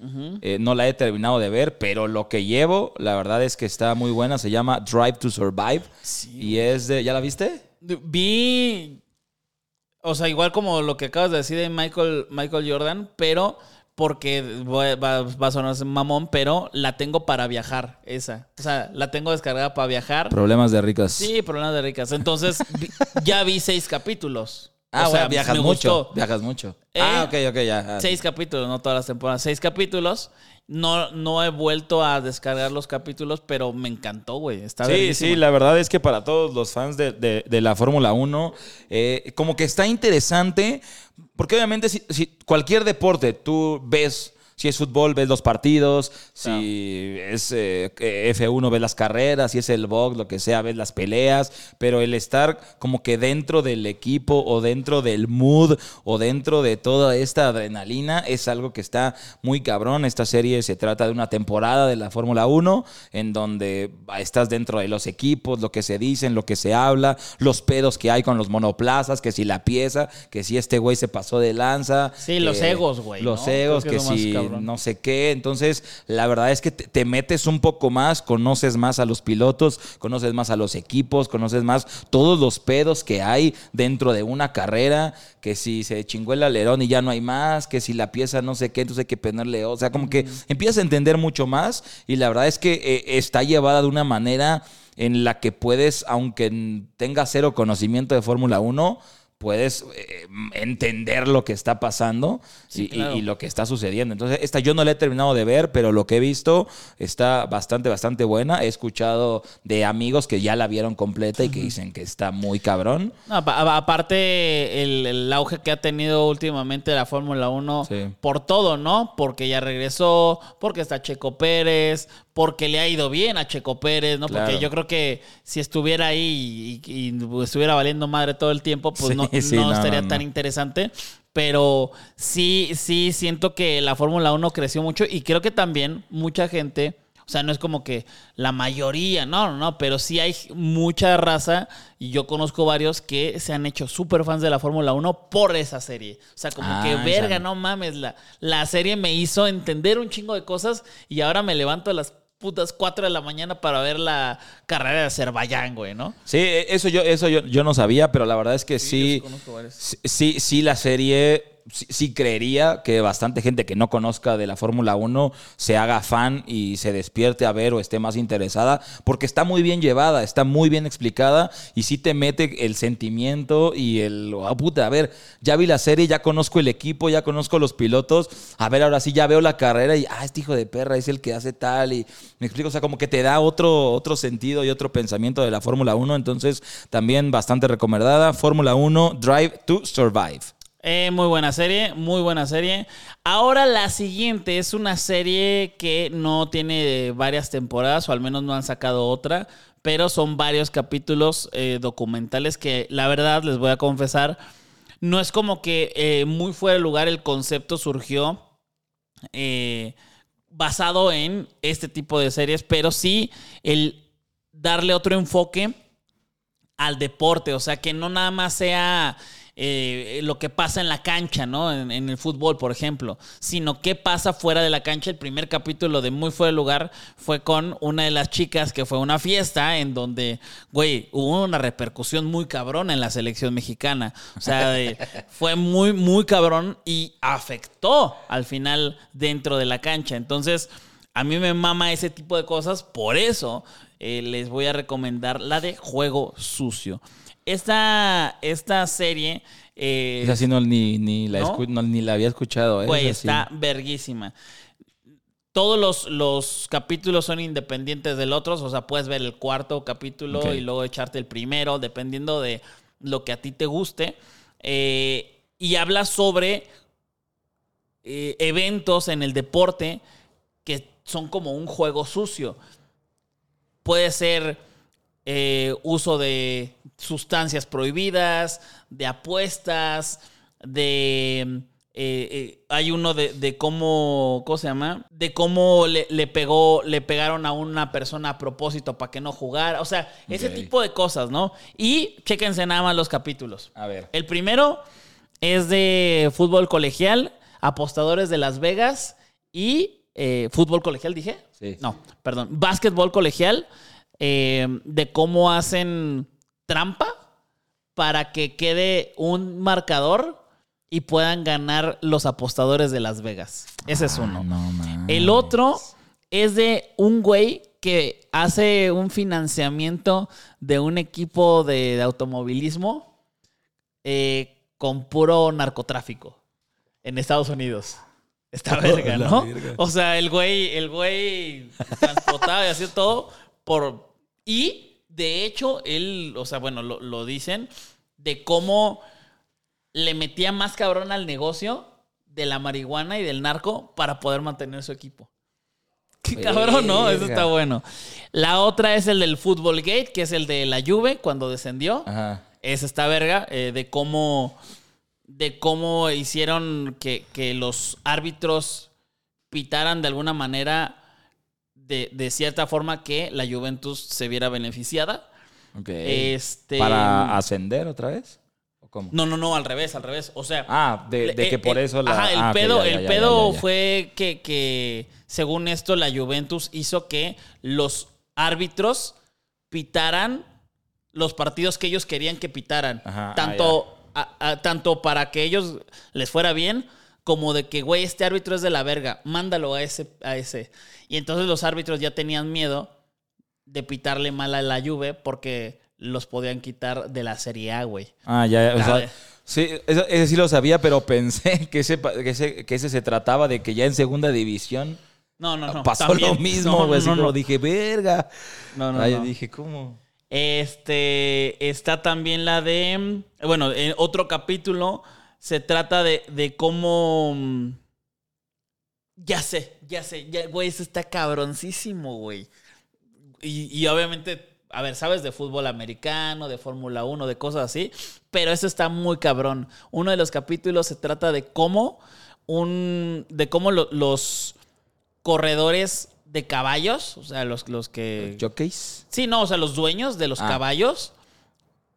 Eh, no la he terminado de ver, pero lo que llevo, la verdad es que está muy buena. Se llama Drive to Survive. Y es de. ¿Ya la viste? Vi. O sea, igual como lo que acabas de decir de Michael, Michael Jordan, pero porque voy- va, va a sonar mamón, pero la tengo para viajar, esa. O sea, la tengo descargada para viajar. Problemas de ricas. Sí, problemas de ricas. Entonces, vi- ya vi seis capítulos. Ah, o sea, bueno, viajas me mucho. gustó. Viajas mucho. Eh, ah, ok, ok, ya. Seis capítulos, no todas las temporadas. Seis capítulos. No, no he vuelto a descargar los capítulos, pero me encantó, güey. Está Sí, sí, la verdad es que para todos los fans de, de- de la Fórmula 1, eh, como que está interesante, porque obviamente si, si cualquier deporte tú ves, si es fútbol, ves los partidos, si es eh, F1, ves las carreras, si es el box, lo que sea, ves las peleas, pero el estar como que dentro del equipo o dentro del mood o dentro de toda esta adrenalina es algo que está muy cabrón. Esta serie se trata de una temporada de la Fórmula 1 en donde estás dentro de los equipos, lo que se dicen, lo que se habla, los pedos que hay con los monoplazas, que si la pieza, que si este güey se pasó de lanza. Sí, los egos, güey, Los ¿no? egos, que que, si no sé qué. Entonces, la verdad es que te, te metes un poco más, conoces más a los pilotos, conoces más a los equipos, conoces más todos los pedos que hay dentro de una carrera, que si se chingó el alerón y ya no hay más, que si la pieza no sé qué, entonces hay que ponerle, o sea, como que empiezas a entender mucho más y la verdad es que eh, está llevada de una manera en la que puedes, aunque tengas cero conocimiento de Fórmula 1, puedes eh, entender lo que está pasando Sí, y, y- claro. y lo que está sucediendo. Entonces, esta yo no la he terminado de ver, pero lo que he visto está bastante, bastante buena. He escuchado de amigos que ya la vieron completa y que dicen que está muy cabrón. No, aparte, el, el auge que ha tenido últimamente la Fórmula 1 Sí. por todo, ¿no? Porque ya regresó, porque está Checo Pérez, porque le ha ido bien a Checo Pérez, ¿no? Claro. Porque yo creo que si estuviera ahí y, y estuviera valiendo madre todo el tiempo, pues Sí, no, sí, no no, estaría no, tan interesante. Pero sí, sí siento que la Fórmula 1 creció mucho y creo que también mucha gente, o sea, no es como que la mayoría, no, no, no, pero sí hay mucha raza y yo conozco varios que se han hecho súper fans de la Fórmula 1 por esa serie. O sea, como Ah, que esa verga, no. no mames, la, la serie me hizo entender un chingo de cosas y ahora me levanto a las putas 4 de la mañana para ver la carrera de Azerbaiyán, güey, ¿no? Sí, eso yo, eso yo, yo no sabía, pero la verdad es que sí, sí, sí la serie, sí, creería que bastante gente que no conozca de la Fórmula 1 se haga fan y se despierte a ver o esté más interesada, porque está muy bien llevada, está muy bien explicada y sí te mete el sentimiento y el, ah, puta, a ver, ya vi la serie, ya conozco el equipo, ya conozco los pilotos, a ver, ahora sí ya veo la carrera y, ah, este hijo de perra es el que hace tal y me explico, o sea, como que te da otro, otro sentido y otro pensamiento de la Fórmula 1, entonces también bastante recomendada, Fórmula 1, Drive to Survive. Eh, muy buena serie, muy buena serie. Ahora la siguiente es una serie que no tiene varias temporadas, o al menos no han sacado otra, pero son varios capítulos eh, documentales que la verdad les voy a confesar, no es como que eh, muy fuera de lugar el concepto surgió basado en este tipo de series, pero sí el darle otro enfoque al deporte, o sea, que no nada más sea eh, lo que pasa en la cancha, ¿no? En, en el fútbol, por ejemplo, sino qué pasa fuera de la cancha. El primer capítulo de Muy Fuera de Lugar fue con una de las chicas que fue a una fiesta en donde, güey, hubo una repercusión muy cabrón en la selección mexicana. O sea, de- fue muy, muy cabrón y afectó al final dentro de la cancha. Entonces, a mí me mama ese tipo de cosas, por eso eh, les voy a recomendar la de Juego Sucio. Esta, esta serie... eh, Esa sí no, ni, ni, la ¿No? escu- no, ni la había escuchado. sí. está verguísima. Todos los, los capítulos son independientes del otro, o sea, puedes ver el cuarto capítulo y luego echarte el primero, dependiendo de lo que a ti te guste. Eh, y habla sobre eh, eventos en el deporte que son como un juego sucio. Puede ser eh, uso de sustancias prohibidas, de apuestas, de... eh, eh, hay uno de, de cómo, ¿cómo se llama? De cómo le, le pegó, le pegaron a una persona a propósito para que no jugara. O sea, ese tipo de cosas, ¿no? Y chéquense nada más los capítulos. A ver. El primero es de fútbol colegial, apostadores de Las Vegas y eh, fútbol colegial, dije. Sí. No, perdón. Básquetbol colegial, eh, de cómo hacen trampa para que quede un marcador y puedan ganar los apostadores de Las Vegas. Ese es uno. Ah, no mames. El otro es de un güey que hace un financiamiento de un equipo de, de automovilismo eh, con puro narcotráfico en Estados Unidos. Está verga, ¿no? verga. O sea, el güey, el güey transportaba y hacía todo por... Y, de hecho, él, o sea, bueno, lo, lo dicen, de cómo le metía más cabrón al negocio de la marihuana y del narco para poder mantener su equipo. Qué cabrón, ¿no? Eso está bueno. La otra es el del Football Gate, que es el de la Juve cuando descendió. Ajá. Es esta verga eh, de cómo de cómo hicieron que, que los árbitros pitaran de alguna manera de, de cierta forma que la Juventus se viera beneficiada. Este ¿Para ascender otra vez? ¿O cómo? No, no, no, al revés, al revés. O sea, Ah, de, de que por eh, eso la. Ajá, el ah, pedo, ya, ya, el ya, pedo ya, ya. fue que, que, según esto, la Juventus hizo que los árbitros pitaran los partidos que ellos querían que pitaran. Ajá, ah, tanto, a- a- tanto para que ellos les fuera bien, como de que, güey, este árbitro es de la verga, mándalo a ese, a ese. Y entonces los árbitros ya tenían miedo de pitarle mal a la Juve porque los podían quitar de la Serie A, güey. Ah, ya, ya, o sea, sí, eso- ese sí lo sabía, pero pensé que ese, que ese, que ese se trataba de que ya en segunda división No, no, no. pasó también. lo mismo, güey. no, no, dije, verga. No, no, Ah, no. dije, ¿cómo? Este está también la de. Bueno, en otro capítulo se trata de, de cómo. mm, Ya sé, ya sé, ya, güey, eso está cabroncísimo, güey. Y, y obviamente, a ver, sabes de fútbol americano, de Fórmula 1, de cosas así, pero eso está muy cabrón. Uno de los capítulos se trata de cómo un. de cómo lo- los corredores de caballos, o sea, los, los que. ¿Jockeys? Sí, no, o sea, los dueños de los Ah. caballos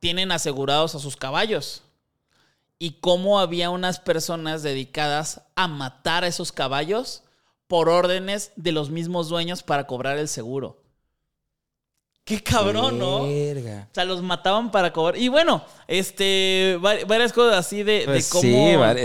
tienen asegurados a sus caballos. Y cómo había unas personas dedicadas a matar a esos caballos por órdenes de los mismos dueños para cobrar el seguro. Qué cabrón, ¿no? O sea, los mataban para cobrar. Y bueno, este, vari- varias cosas así de, de Pues cómo...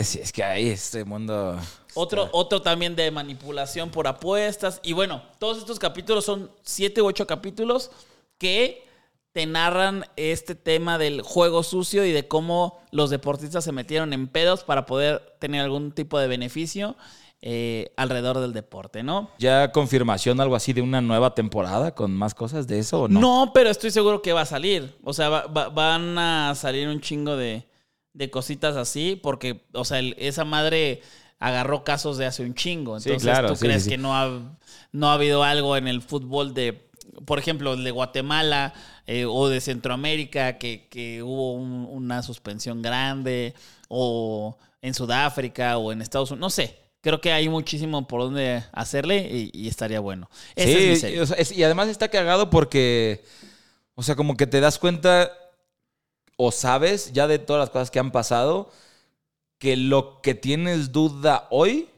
sí, es que ahí este mundo. Otro, está- otro también de manipulación por apuestas. Y bueno, todos estos capítulos son siete u ocho capítulos que te narran este tema del juego sucio y de cómo los deportistas se metieron en pedos para poder tener algún tipo de beneficio eh, alrededor del deporte, ¿no? ¿Ya confirmación algo así de una nueva temporada con más cosas de eso o no? No, pero estoy seguro que va a salir. O sea, va- va- van a salir un chingo de, de cositas así, porque, o sea, el- esa madre agarró casos de hace un chingo. Sí, Entonces, claro, ¿tú sí, crees sí, sí. que no ha, no ha habido algo en el fútbol de, por ejemplo, el de Guatemala eh, o de Centroamérica, que, que hubo un- una suspensión grande, o en Sudáfrica o en Estados Unidos? No sé. Creo que hay muchísimo por donde hacerle y, y estaría bueno. Esa es mi Sí, serie. o sea, es- y además está cagado porque, o sea, como que te das cuenta o sabes ya de todas las cosas que han pasado, que lo que tienes duda hoy,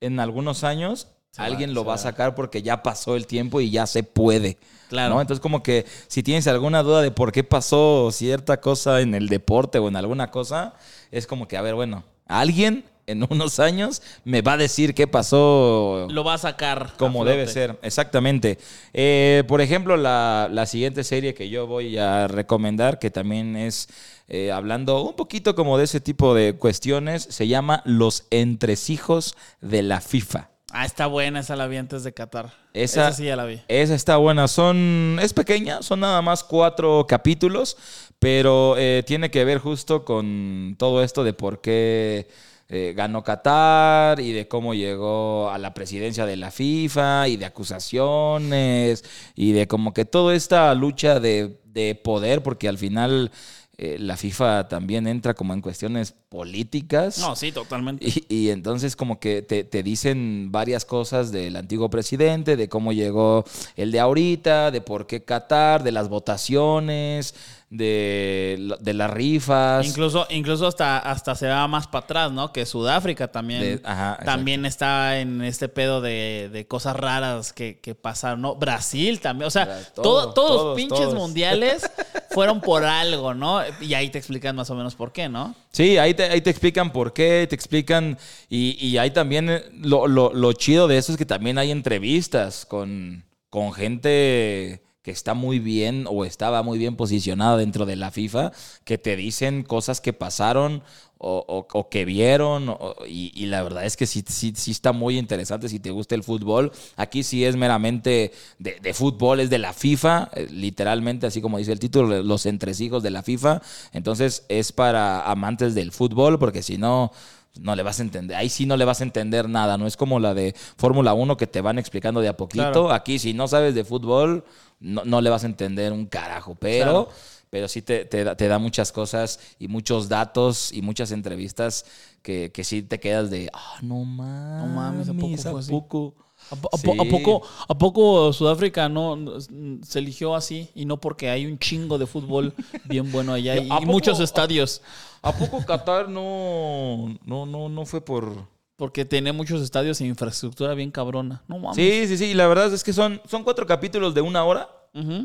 en algunos años, Se va- alguien lo va a sacar porque ya pasó el tiempo y ya se puede. Claro. ¿no? Entonces, como que si tienes alguna duda de por qué pasó cierta cosa en el deporte o en alguna cosa, es como que, a ver, bueno, alguien en unos años me va a decir qué pasó Lo va a sacar. como debe ser, exactamente. Eh, por ejemplo, la, la siguiente serie que yo voy a recomendar, que también es eh, hablando un poquito como de ese tipo de cuestiones, se llama Los Entresijos de la FIFA. Ah, está buena, esa la vi antes de Qatar. Esa- Esa sí ya la vi. Esa está buena. Son, es pequeña, son nada más cuatro capítulos, pero eh, tiene que ver justo con todo esto de por qué eh, ganó Qatar y de cómo llegó a la presidencia de la FIFA y de acusaciones y de como que toda esta lucha de, de poder, porque al final eh, la FIFA también entra como en cuestiones políticas. No, sí, totalmente. Y, y entonces como que te, te dicen varias cosas del antiguo presidente, de cómo llegó el de ahorita, de por qué Qatar, de las votaciones, de, de las rifas. Incluso, incluso hasta, hasta se va más para atrás, ¿no? Que Sudáfrica también, De- ajá, exacto. también está en este pedo de, de cosas raras que, que pasaron, ¿no? Brasil también, o sea, Bra- todo- todo, todos los todos, pinches todos. mundiales fueron por algo, ¿no? Y ahí te explican más o menos por qué, ¿no? Sí, ahí te, ahí te explican por qué, te explican, y, y ahí también eh, lo, lo- lo chido de eso es que también hay entrevistas con, con gente que está muy bien o estaba muy bien posicionada dentro de la FIFA, que te dicen cosas que pasaron o, o- o que vieron, o- y, y la verdad es que sí, sí, sí está muy interesante si te gusta el fútbol. Aquí sí es meramente de, de fútbol, es de la FIFA, eh, literalmente, así como dice el título, los entresijos de la FIFA. Entonces es para amantes del fútbol, porque si no, no le vas a entender. Ahí sí no le vas a entender nada. No es como la de Fórmula 1 que te van explicando de a poquito. Claro. Aquí, si no sabes de fútbol, no, no le vas a entender un carajo. Pero. Claro. Pero sí te, te da, te da muchas cosas y muchos datos y muchas entrevistas que, que sí te quedas de, ah, no mames, mames, ¿a poco fue así? poco? ¿A, poco, ¿A poco Sudáfrica no no, se eligió así y no porque hay un chingo de fútbol bien bueno allá y, ¿A y poco? muchos estadios? ¿A poco Qatar no, no, no, no fue por, Porque tiene muchos estadios e infraestructura bien cabrona. No mames. Sí, sí, sí. La verdad es que son, son cuatro capítulos de una hora.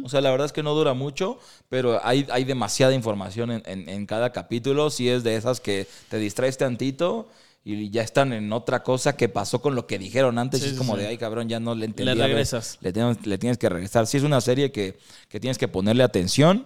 O sea, la verdad es que no dura mucho, pero hay, hay demasiada información en, en- en cada capítulo. Si es de esas que te distraes tantito y ya están en otra cosa que pasó con lo que dijeron antes. Sí, y es como sí. de, ay, cabrón, ya no le entendí. ver, regresas. Le, tienes- le tienes que regresar. Sí, es una serie que, que tienes que ponerle atención.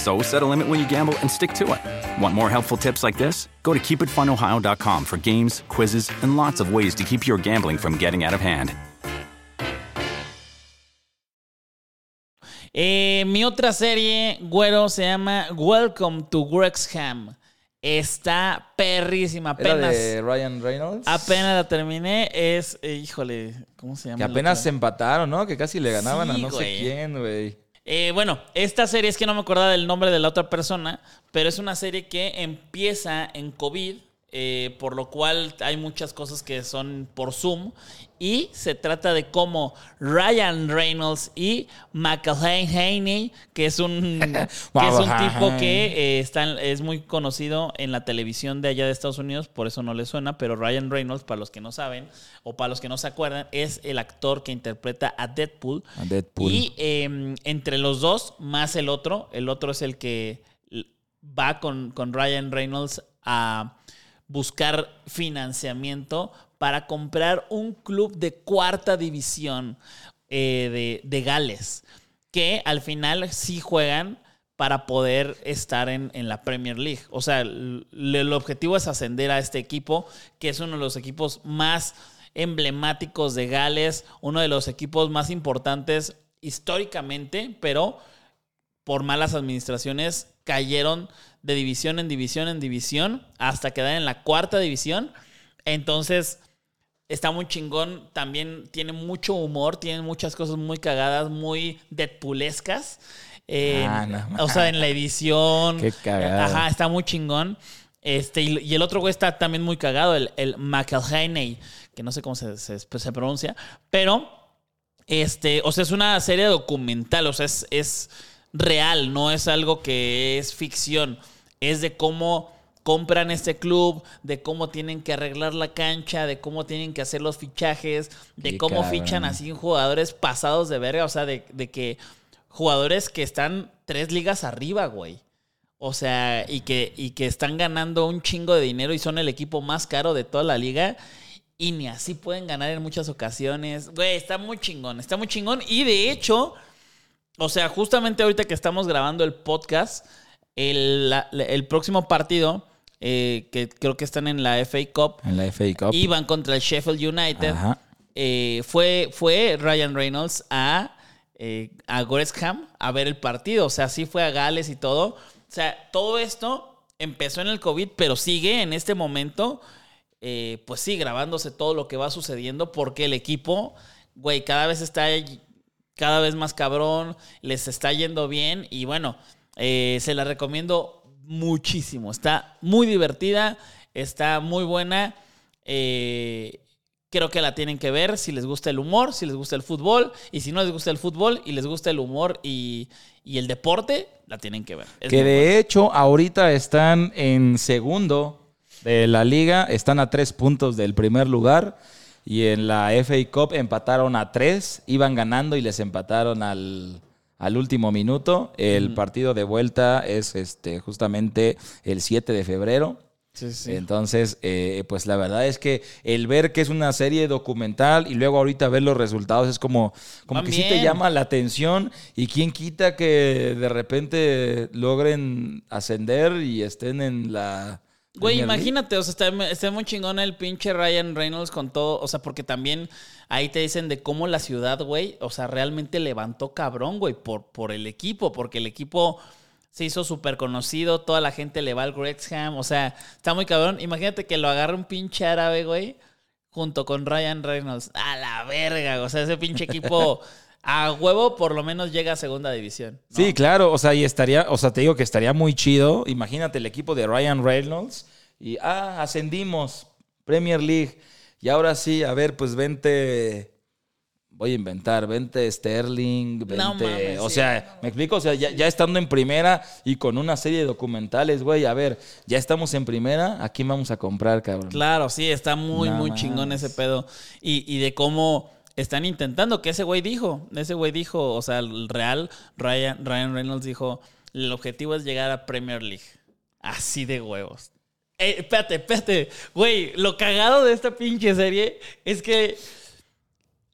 So set a limit when you gamble and stick to it. Want more helpful tips like this? Go to keepitfunohio.com for games, quizzes, and lots of ways to keep your gambling from getting out of hand. Eh, mi otra serie, güero, se llama Welcome to Wrexham. Está perrísima. ¿Era Apenas, de Ryan Reynolds? apenas la terminé. Es, eh, híjole, ¿cómo se llama? Que apenas se empataron, ¿no? Que casi le ganaban Sí, a no güey. sé quién, güey. Eh, bueno, esta serie es que no me acordaba del nombre de la otra persona, pero es una serie que empieza en COVID, eh, por lo cual hay muchas cosas que son por Zoom. Y se trata de cómo Ryan Reynolds y McAlhain Haney, que es un, que es un tipo que eh, está es muy conocido en la televisión de allá de Estados Unidos, por eso no le suena, pero Ryan Reynolds, para los que no saben o para los que no se acuerdan, es el actor que interpreta a Deadpool. A Deadpool. Y eh, entre los dos, más el otro, el otro es el que va con, con Ryan Reynolds a buscar financiamiento para comprar un club de cuarta división eh, de, Gales, que al final sí juegan para poder estar en, la Premier League. O sea, el objetivo es ascender a este equipo, que es uno de los equipos más emblemáticos de Gales, uno de los equipos más importantes históricamente, pero por malas administraciones cayeron de división en división en división hasta quedar en la cuarta división. Entonces, está muy chingón. También tiene mucho humor, tiene muchas cosas muy cagadas, muy deadpoolescas. Eh, Ah, no o sea, en la edición. Qué cagado. Ajá, está muy chingón. Este, y, y el otro güey está también muy cagado, el, el McElhaney, que no sé cómo se, se- se pronuncia, pero este, o sea, es una serie documental, o sea, es, es real, no es algo que es ficción. Es de cómo compran este club, de cómo tienen que arreglar la cancha, de cómo tienen que hacer los fichajes, de Qué cómo cabrón. fichan así jugadores pasados de verga, o sea, de, de que jugadores que están tres ligas arriba, güey. O sea, y que, y que están ganando un chingo de dinero y son el equipo más caro de toda la liga. Y ni así pueden ganar en muchas ocasiones. Güey, está muy chingón, está muy chingón. Y de hecho, o sea, justamente ahorita que estamos grabando el podcast, el, la- el próximo partido, eh, que creo que están en la FA Cup, En la FA Cup. iban contra el Sheffield United. Ajá. Eh, fue, fue Ryan Reynolds a, eh, a Goresham a ver el partido. O sea, sí fue a Gales y todo. O sea, todo esto empezó en el COVID, pero sigue en este momento, eh, pues sí, grabándose todo lo que va sucediendo porque el equipo, güey, cada vez está cada vez más cabrón, les está yendo bien y bueno, eh, se la recomiendo muchísimo. Está muy divertida, está muy buena. eh, creo que la tienen que ver si les gusta el humor, si les gusta el fútbol y si no les gusta el fútbol y les gusta el humor y, y el deporte, la tienen que ver. Es Que de hecho ahorita están en segundo de la liga, están a tres puntos del primer lugar y en la FA Cup empataron a tres, iban ganando y les empataron al, al último minuto. El partido de vuelta es este justamente el 7 de febrero. Sí, sí. Entonces, eh, pues la verdad es que el ver que es una serie documental y luego ahorita ver los resultados es como, como que sí te llama la atención y quién quita que de repente logren ascender y estén en la... Güey, imagínate, o sea, está, está muy chingón el pinche Ryan Reynolds con todo, o sea, porque también ahí te dicen de cómo la ciudad, güey, o sea, realmente levantó cabrón, güey, por, por el equipo, porque el equipo se hizo súper conocido, toda la gente le va al Wrexham, o sea, está muy cabrón. Imagínate que lo agarre un pinche árabe, güey, junto con Ryan Reynolds. A la verga, o sea, ese pinche equipo a huevo por lo menos llega a segunda división. ¿no? Sí, claro, o sea, y estaría, o sea, te digo que estaría muy chido. Imagínate el equipo de Ryan Reynolds y, ah, ascendimos, Premier League. Y ahora sí, a ver, pues vente, voy a inventar, vente Sterling, vente, No mames, o sí. sea, me explico, o sea, ya, ya estando en primera y con una serie de documentales, güey, a ver, ya estamos en primera, ¿a quién vamos a comprar, cabrón? Claro, sí, está muy, muy chingón ese pedo. Y, y de cómo están intentando, que ese güey dijo, ese güey dijo, o sea, el real, Ryan, Ryan Reynolds dijo, el objetivo es llegar a Premier League. Así de huevos. Eh, espérate, espérate. Güey, lo cagado de esta pinche serie es que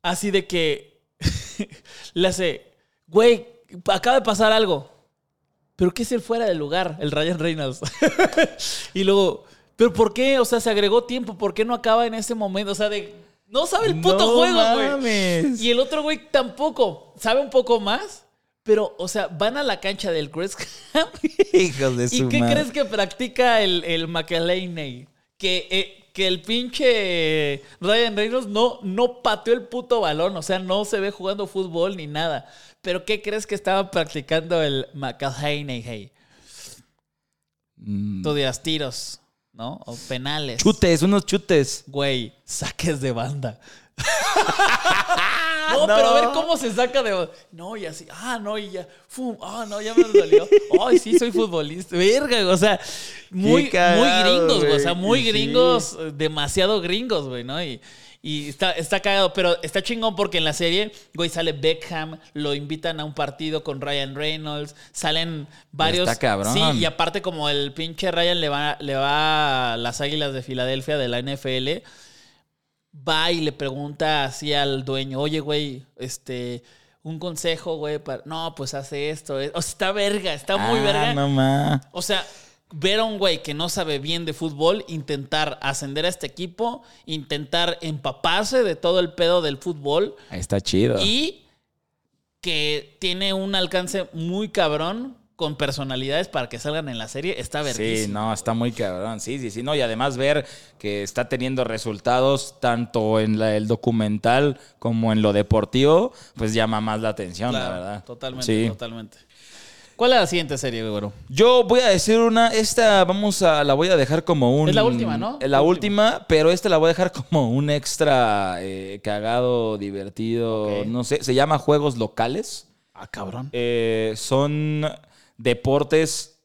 así de que le hace, güey, acaba de pasar algo. Pero ¿qué es el fuera del lugar? El Ryan Reynolds. y luego, ¿pero por qué? O sea, se agregó tiempo. ¿Por qué no acaba en ese momento? O sea, de. No sabe el puto No juego, güey. Y el otro güey tampoco. Sabe un poco más. Pero, o sea, van a la cancha del Wrexham. Hijos de ¿Y su qué madre. crees que practica el, el McElhaney? Que, eh, que el pinche Ryan Reynolds no, no pateó el puto balón. O sea, no se ve jugando fútbol ni nada. Pero ¿qué crees que estaba practicando el McElhaney? Mm, Tú dirás tiros, ¿no? O penales. Chutes, unos chutes. Güey, saques de banda. no, pero a ver cómo se saca de. No, y así. Ah, no, y ya. Fum, ah, no, ya me dolió. Ay, sí, soy futbolista. Verga, o sea, muy, cagado, muy gringos, güey. O sea, muy gringos, demasiado gringos, güey, ¿no? Y, y está, está cagado, pero está chingón porque en la serie, güey, sale Beckham, lo invitan a un partido con Ryan Reynolds, salen varios. Está cabrón. Sí, y aparte, como el pinche Ryan le va, le va a las águilas de Filadelfia de la NFL va y le pregunta así al dueño, oye, güey, este, un consejo, güey, para... No, pues hace esto. eh". O sea, está verga, está muy Ah, verga. no ma. O sea, ver a un güey que no sabe bien de fútbol, intentar ascender a este equipo, intentar empaparse de todo el pedo del fútbol Está chido. y que tiene un alcance muy cabrón con personalidades para que salgan en la serie, está verguísima. Sí, no, está muy cabrón. Sí, sí, sí. No, y además ver que está teniendo resultados tanto en la- el documental como en lo deportivo, pues llama más la atención, Claro, la verdad. Totalmente, Sí. totalmente. ¿Cuál es la siguiente serie, güero? Yo voy a decir una, esta vamos a, la voy a dejar como un... Es la última, ¿no? La La última, pero esta la voy a dejar como un extra eh, cagado, divertido, no sé, se llama Juegos Locales. Ah, cabrón. Eh, son deportes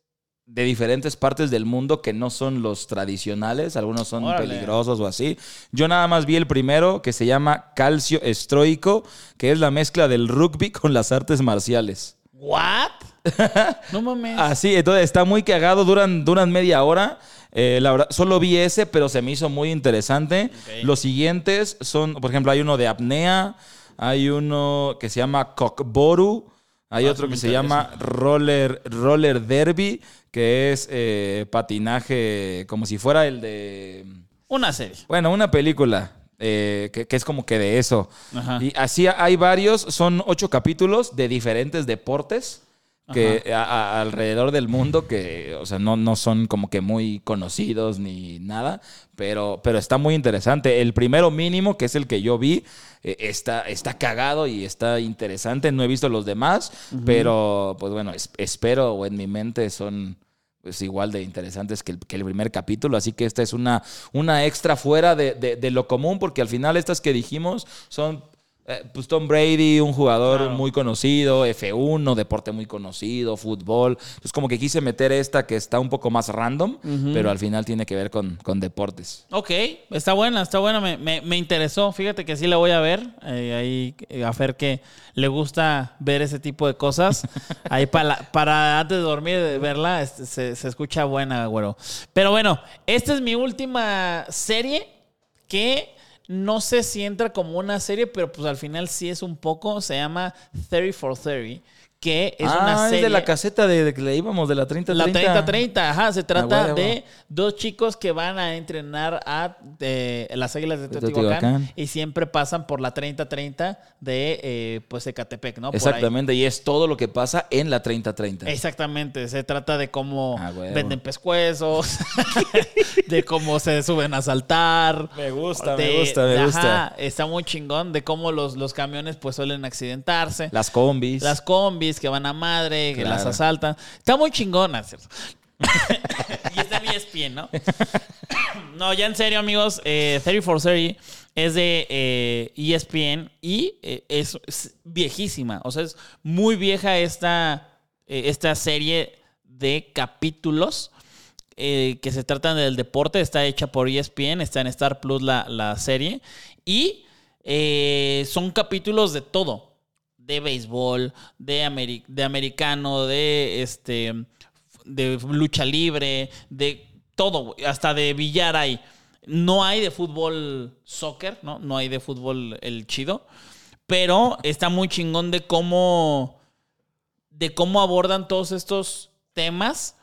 de diferentes partes del mundo que no son los tradicionales, algunos son Órale. peligrosos o así. Yo nada más vi el primero que se llama calcio estroico, que es la mezcla del rugby con las artes marciales. ¿What? no mames. Así, entonces está muy cagado, duran, duran media hora. Eh, la verdad, solo vi ese, pero se me hizo muy interesante. Los siguientes son, por ejemplo, hay uno de apnea, hay uno que se llama cockboru, hay otro que se llama roller, roller derby, que es eh, patinaje como si fuera el de... Una serie. Bueno, una película eh, que, que es como que de eso. Ajá. Y así hay varios, son ocho capítulos de diferentes deportes que a- a- alrededor del mundo que, o sea, no, no son como que muy conocidos ni nada, pero, pero está muy interesante. El primero mínimo, que es el que yo vi, eh, está, está cagado y está interesante. No he visto los demás, pero pues bueno, es- espero o en mi mente son pues igual de interesantes que el, que el primer capítulo. Así que esta es una, una extra fuera de, de- de lo común, porque al final estas que dijimos son pues Tom Brady, un jugador Claro. muy conocido, F1, deporte muy conocido, fútbol. Entonces como que quise meter esta que está un poco más random, pero al final tiene que ver con, con deportes. Ok, está buena, está buena, me, me- me interesó. Fíjate que sí la voy a ver. eh, ahí eh, a Fer que le gusta ver ese tipo de cosas. Ahí para, para antes de dormir verla, este, se, se escucha buena, güero. Pero bueno, esta es mi última serie que no sé si entra como una serie, pero pues al final sí es un poco. Se llama 30 for 30, que es ah, una serie. es de la caseta de, de que le íbamos, de la 30 La 30. 30-30, ajá, se trata huevo. de dos chicos que van a entrenar a eh, las Águilas de De Teotihuacán, y siempre pasan por la 30-30 de eh, pues Ecatepec, ¿no? Exactamente, y es todo lo que pasa en la 30-30. Exactamente, se trata de cómo Ah, huevo. venden pescuezos, de cómo se suben a saltar. Me gusta, de- me gusta, me ajá, gusta. Está muy chingón de cómo los, los camiones pues suelen accidentarse. Las combis. Las combis que van a madre, que Claro. las asaltan. Está muy chingona, ¿cierto? y está en ESPN, ¿no? no, ya en serio, amigos, eh, 30 for 30 es de eh, ESPN y eh, es, es viejísima. O sea, es muy vieja esta, eh, esta serie de capítulos que se tratan del deporte. Está hecha por E ESPN, está en Star Plus la, la serie. Y son capítulos de todo. De béisbol, de, de americano, de este de lucha libre, de todo, hasta de billar hay. No hay de fútbol soccer, ¿no? No hay de fútbol el chido. Pero está muy chingón de cómo. de cómo abordan todos estos temas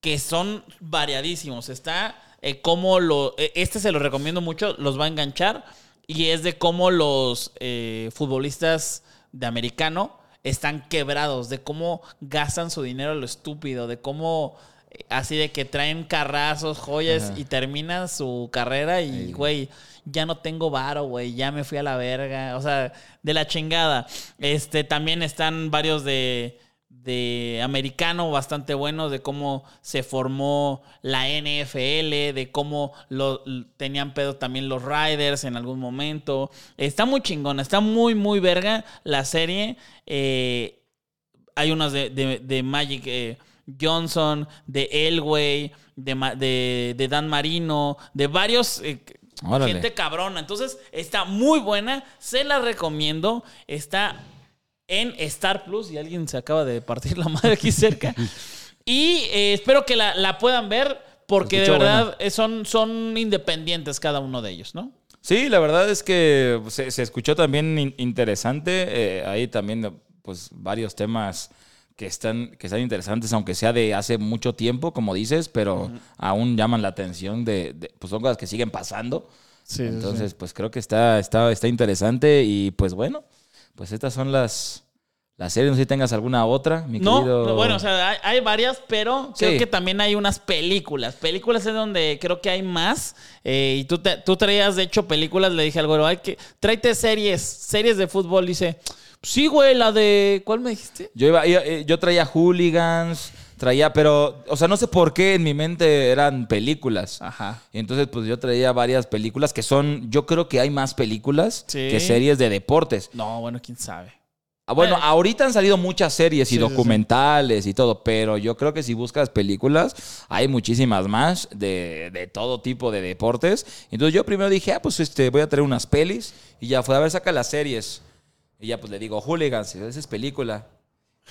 que son variadísimos. Está eh, cómo lo. eh, Este se lo recomiendo mucho, los va a enganchar. Y es de cómo los eh, futbolistas de americano están quebrados, de cómo gastan su dinero a lo estúpido, de cómo. eh, Así de que traen carrazos, joyas Ajá. y terminan su carrera y, güey, ya no tengo varo, güey, ya me fui a la verga. O sea, de la chingada. Este, también están varios de, de americano bastante buenos, de cómo se formó la NFL, de cómo lo, tenían pedo también los Riders en algún momento. Está muy chingona, está muy, muy verga la serie. Eh, hay unas de, de- de Magic eh, Johnson, de Elway, de, de, de Dan Marino, de varios. eh, gente cabrona. Entonces, está muy buena. Se la recomiendo. Está en Star Plus y alguien se acaba de partir la madre aquí cerca. Y eh, espero que la, la puedan ver porque de verdad eh, son, son independientes cada uno de ellos, ¿no? Sí, la verdad es que se, se escuchó también in- interesante. eh, ahí también, pues, varios temas que están, que están interesantes, aunque sea de hace mucho tiempo, como dices, pero aún llaman la atención de, de- pues son cosas que siguen pasando. Sí, Entonces, pues creo que está, está, está interesante. Y pues bueno, pues estas son las, las series. No sé si tengas alguna otra, mi No, querido. no, bueno, o sea, hay, hay varias, pero creo que también hay unas películas. Películas es donde creo que hay más. eh, y tú, te- tú traías, de hecho, películas. Le dije al güero, hay que, tráete series, series de fútbol. Dice, sí, güey, la de, ¿cuál me dijiste? Yo, iba, iba- eh, yo traía hooligans, traía, pero, o sea, no sé por qué en mi mente eran películas. Ajá. Y entonces, pues yo traía varias películas que son, yo creo que hay más películas Sí. que series de deportes. No, bueno, quién sabe. Ah, Bueno, Bueno. ahorita han salido muchas series y Sí, sí, sí. documentales y todo, pero yo creo que si buscas películas, hay muchísimas más de, de todo tipo de deportes. Entonces yo primero dije, ah, pues este, voy a traer unas pelis y ya fue a ver, saca las series. Y ya pues le digo, Hooligans, esa es película.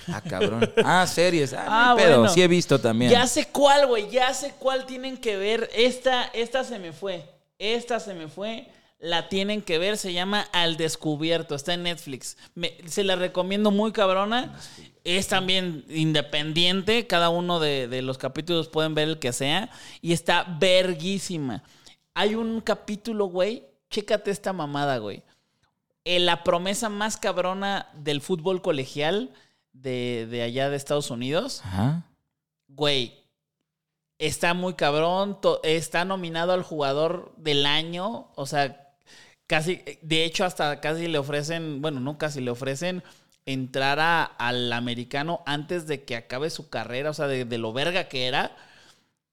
Ah, cabrón. Ah, series. Ah, Ah, pedo, bueno. sí he visto también. Ya sé cuál, güey. Ya sé cuál tienen que ver. Esta, esta se me fue. Esta se me fue. La tienen que ver. Se llama Al Descubierto. Está en Netflix. Me- se la recomiendo muy cabrona. Es también independiente. Cada uno de, de los capítulos pueden ver el que sea. Y está verguísima. Hay un capítulo, güey. Chécate esta mamada, güey. Eh, la promesa más cabrona del fútbol colegial de, de allá de Estados Unidos Ajá. güey, está muy cabrón. Está nominado al jugador del año. O sea, casi, de hecho, hasta casi le ofrecen, bueno, no casi le ofrecen entrar a- al americano antes de que acabe su carrera, o sea, de, de lo verga que era.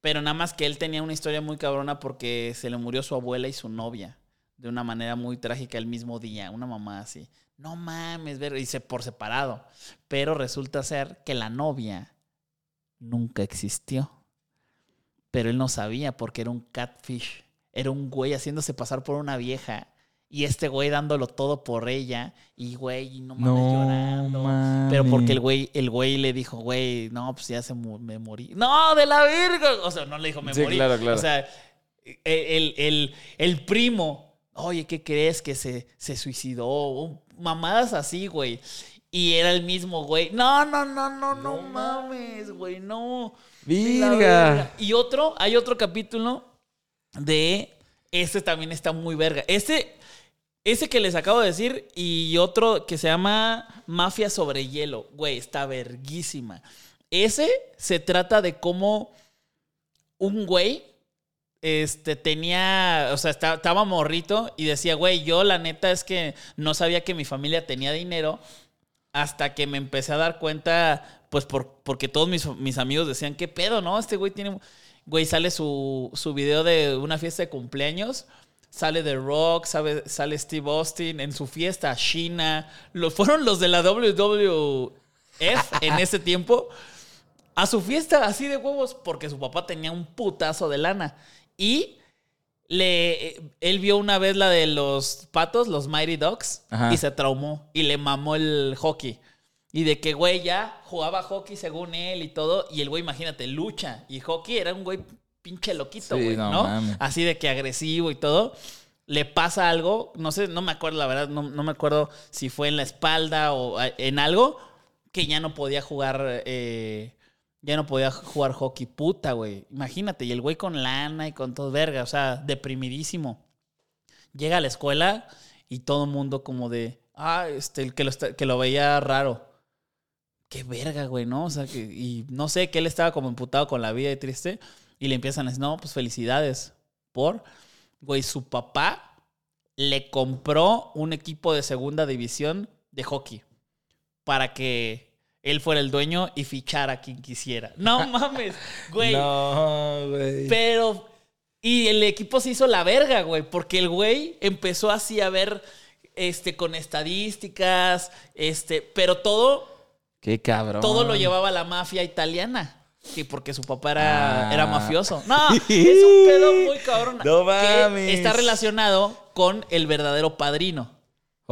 Pero nada más que él tenía una historia muy cabrona porque se le murió su abuela y su novia de una manera muy trágica el mismo día, una mamá así. No mames, ver, se por separado. Pero resulta ser que la novia nunca existió. Pero él no sabía porque era un catfish. Era un güey haciéndose pasar por una vieja. Y este güey dándolo todo por ella. Y güey, no mames, llorando. Pero porque el güey, el güey le dijo, güey, no, pues ya se mu- me morí. No, de la verga. O sea, no le dijo me Sí, morí. claro, claro. O sea, el, el- el primo, oye, ¿qué crees? Que se, se suicidó. Mamadas así, güey. Y era el mismo güey. No, no, no, no, no, mames, güey, no. Virga. Y otro, hay otro capítulo de. Este también está muy verga. Este. Ese que les acabo de decir y otro que se llama Mafia sobre hielo. Güey, está verguísima. Ese se trata de cómo un güey este, tenía, o sea, esta- estaba morrito y decía, güey, yo la neta es que no sabía que mi familia tenía dinero hasta que me empecé a dar cuenta, pues por, porque todos mis, mis amigos decían, ¿qué pedo, no? Este güey tiene, güey, sale su, su video de una fiesta de cumpleaños. Sale The Rock, sabe- sale Steve Austin en su fiesta, China. Los, fueron los de la WWF en ese tiempo a su fiesta así de huevos porque su papá tenía un putazo de lana. Y le, él vio una vez la de los patos, los Mighty Ducks, Ajá. y se traumó y le mamó el hockey. Y de que, güey, ya jugaba hockey según él y todo. Y el güey, imagínate, lucha. Y hockey era un güey pinche loquito, Sí, güey, no. Así de que agresivo y todo. Le pasa algo, no sé, no me acuerdo, la verdad, no, no me acuerdo si fue en la espalda o en algo, que ya no podía jugar, eh, ya no podía jugar hockey, puta, güey. Imagínate, y el güey con lana y con todo, verga, o sea, deprimidísimo. Llega a la escuela y todo el mundo como de, ah, este, el que lo, que lo veía raro. Qué verga, güey, ¿no? O sea, que, y no sé, que él estaba como emputado con la vida y triste. Y le empiezan a decir, no, pues felicidades. Por, güey, su papá le compró un equipo de segunda división de hockey para que él fuera el dueño y fichara a quien quisiera. No mames, güey. No, güey. Pero. Y el equipo se hizo la verga, güey. Porque el güey empezó así a ver. Este, con estadísticas. Este. Pero todo. Qué cabrón. Todo lo llevaba la mafia italiana. Sí, porque su papá era, Ah. era mafioso. No, es un pedo muy cabrón. No que mames. está relacionado con el verdadero padrino.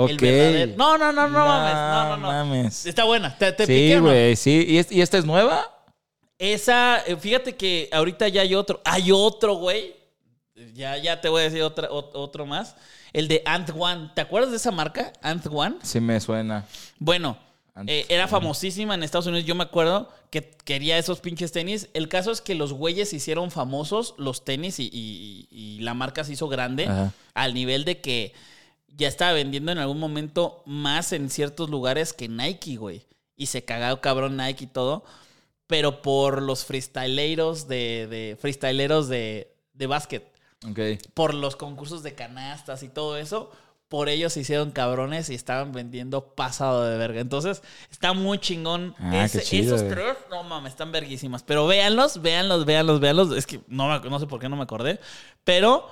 Ok. El verdadero. No, no, no, no, mames. No, no, no. mames. Está buena. ¿Te, te Sí, no? güey, sí. ¿Y, es- ¿Y esta es nueva? Esa, eh, fíjate que ahorita ya hay otro. Hay otro, güey. Ya, ya te voy a decir otra, ot- otro más. El de Ant One. ¿Te acuerdas de esa marca? Ant One. Sí me suena. Bueno, eh, era famosísima en Estados Unidos. Yo me acuerdo que quería esos pinches tenis. El caso es que los güeyes se hicieron famosos, los tenis, y, y- y la marca se hizo grande Ajá. al nivel de que ya estaba vendiendo en algún momento más en ciertos lugares que Nike, güey. Y se cagaba cabrón Nike y todo. Pero por los freestyleros de, de freestyleros de, de básquet Ok. por los concursos de canastas y todo eso, por ellos se hicieron cabrones y estaban vendiendo pasado de verga. Entonces, está muy chingón. Ah, Ese- chido, esos tres, no mames, están verguísimas. Pero véanlos, véanlos, véanlos, véanlos. Es que no, no sé por qué no me acordé. Pero,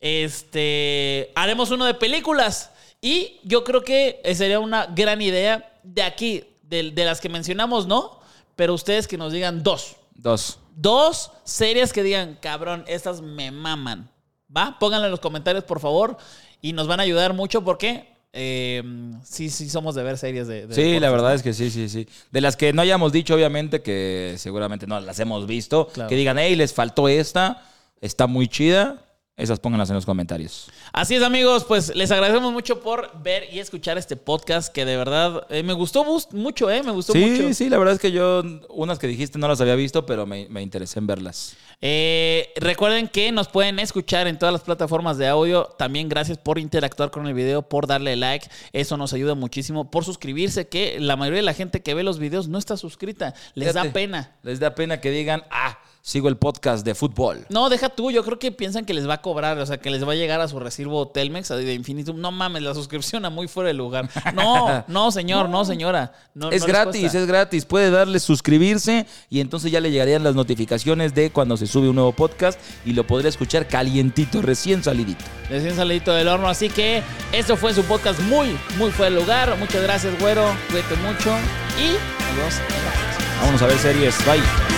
este, haremos uno de películas. Y yo creo que sería una gran idea de aquí, de, de las que mencionamos, no, pero ustedes que nos digan dos. Dos. Dos series que digan, cabrón, estas me maman. ¿Va? Pónganlo en los comentarios, por favor. Y nos van a ayudar mucho porque eh, sí, sí somos de ver series de... de Sí, la verdad es que sí, sí, sí. De las que no hayamos dicho, obviamente, que seguramente no las hemos visto, Claro. que digan, hey, les faltó esta, está muy chida, esas pónganlas en los comentarios. Así es, amigos, pues les agradecemos mucho por ver y escuchar este podcast que de verdad eh, me gustó mucho, ¿eh? Me gustó Sí, mucho. sí, la verdad es que yo unas que dijiste no las había visto, pero me, me interesé en verlas. Eh, recuerden que nos pueden escuchar en todas las plataformas de audio. También gracias por interactuar con el video, por darle like. Eso nos ayuda muchísimo. Por suscribirse, que la mayoría de la gente que ve los videos no está suscrita. Les da pena. Les da pena que digan, ah, sigo el podcast de fútbol. No, deja tú. Yo creo que piensan que les va a cobrar, o sea, que les va a llegar a su recibo Telmex de Infinitum. No mames, la suscripción a muy fuera de lugar. No, no, señor, no, señora. No, es no gratis, es gratis. Puede darle suscribirse y entonces ya le llegarían las notificaciones de cuando se sube un nuevo podcast y lo podrá escuchar calientito, recién salidito. Recién salidito del horno. Así que esto fue su podcast muy, muy fuera de lugar. Muchas gracias, güero. Cuídate mucho. Y nos vemos en la próxima. Vámonos a ver series. Bye.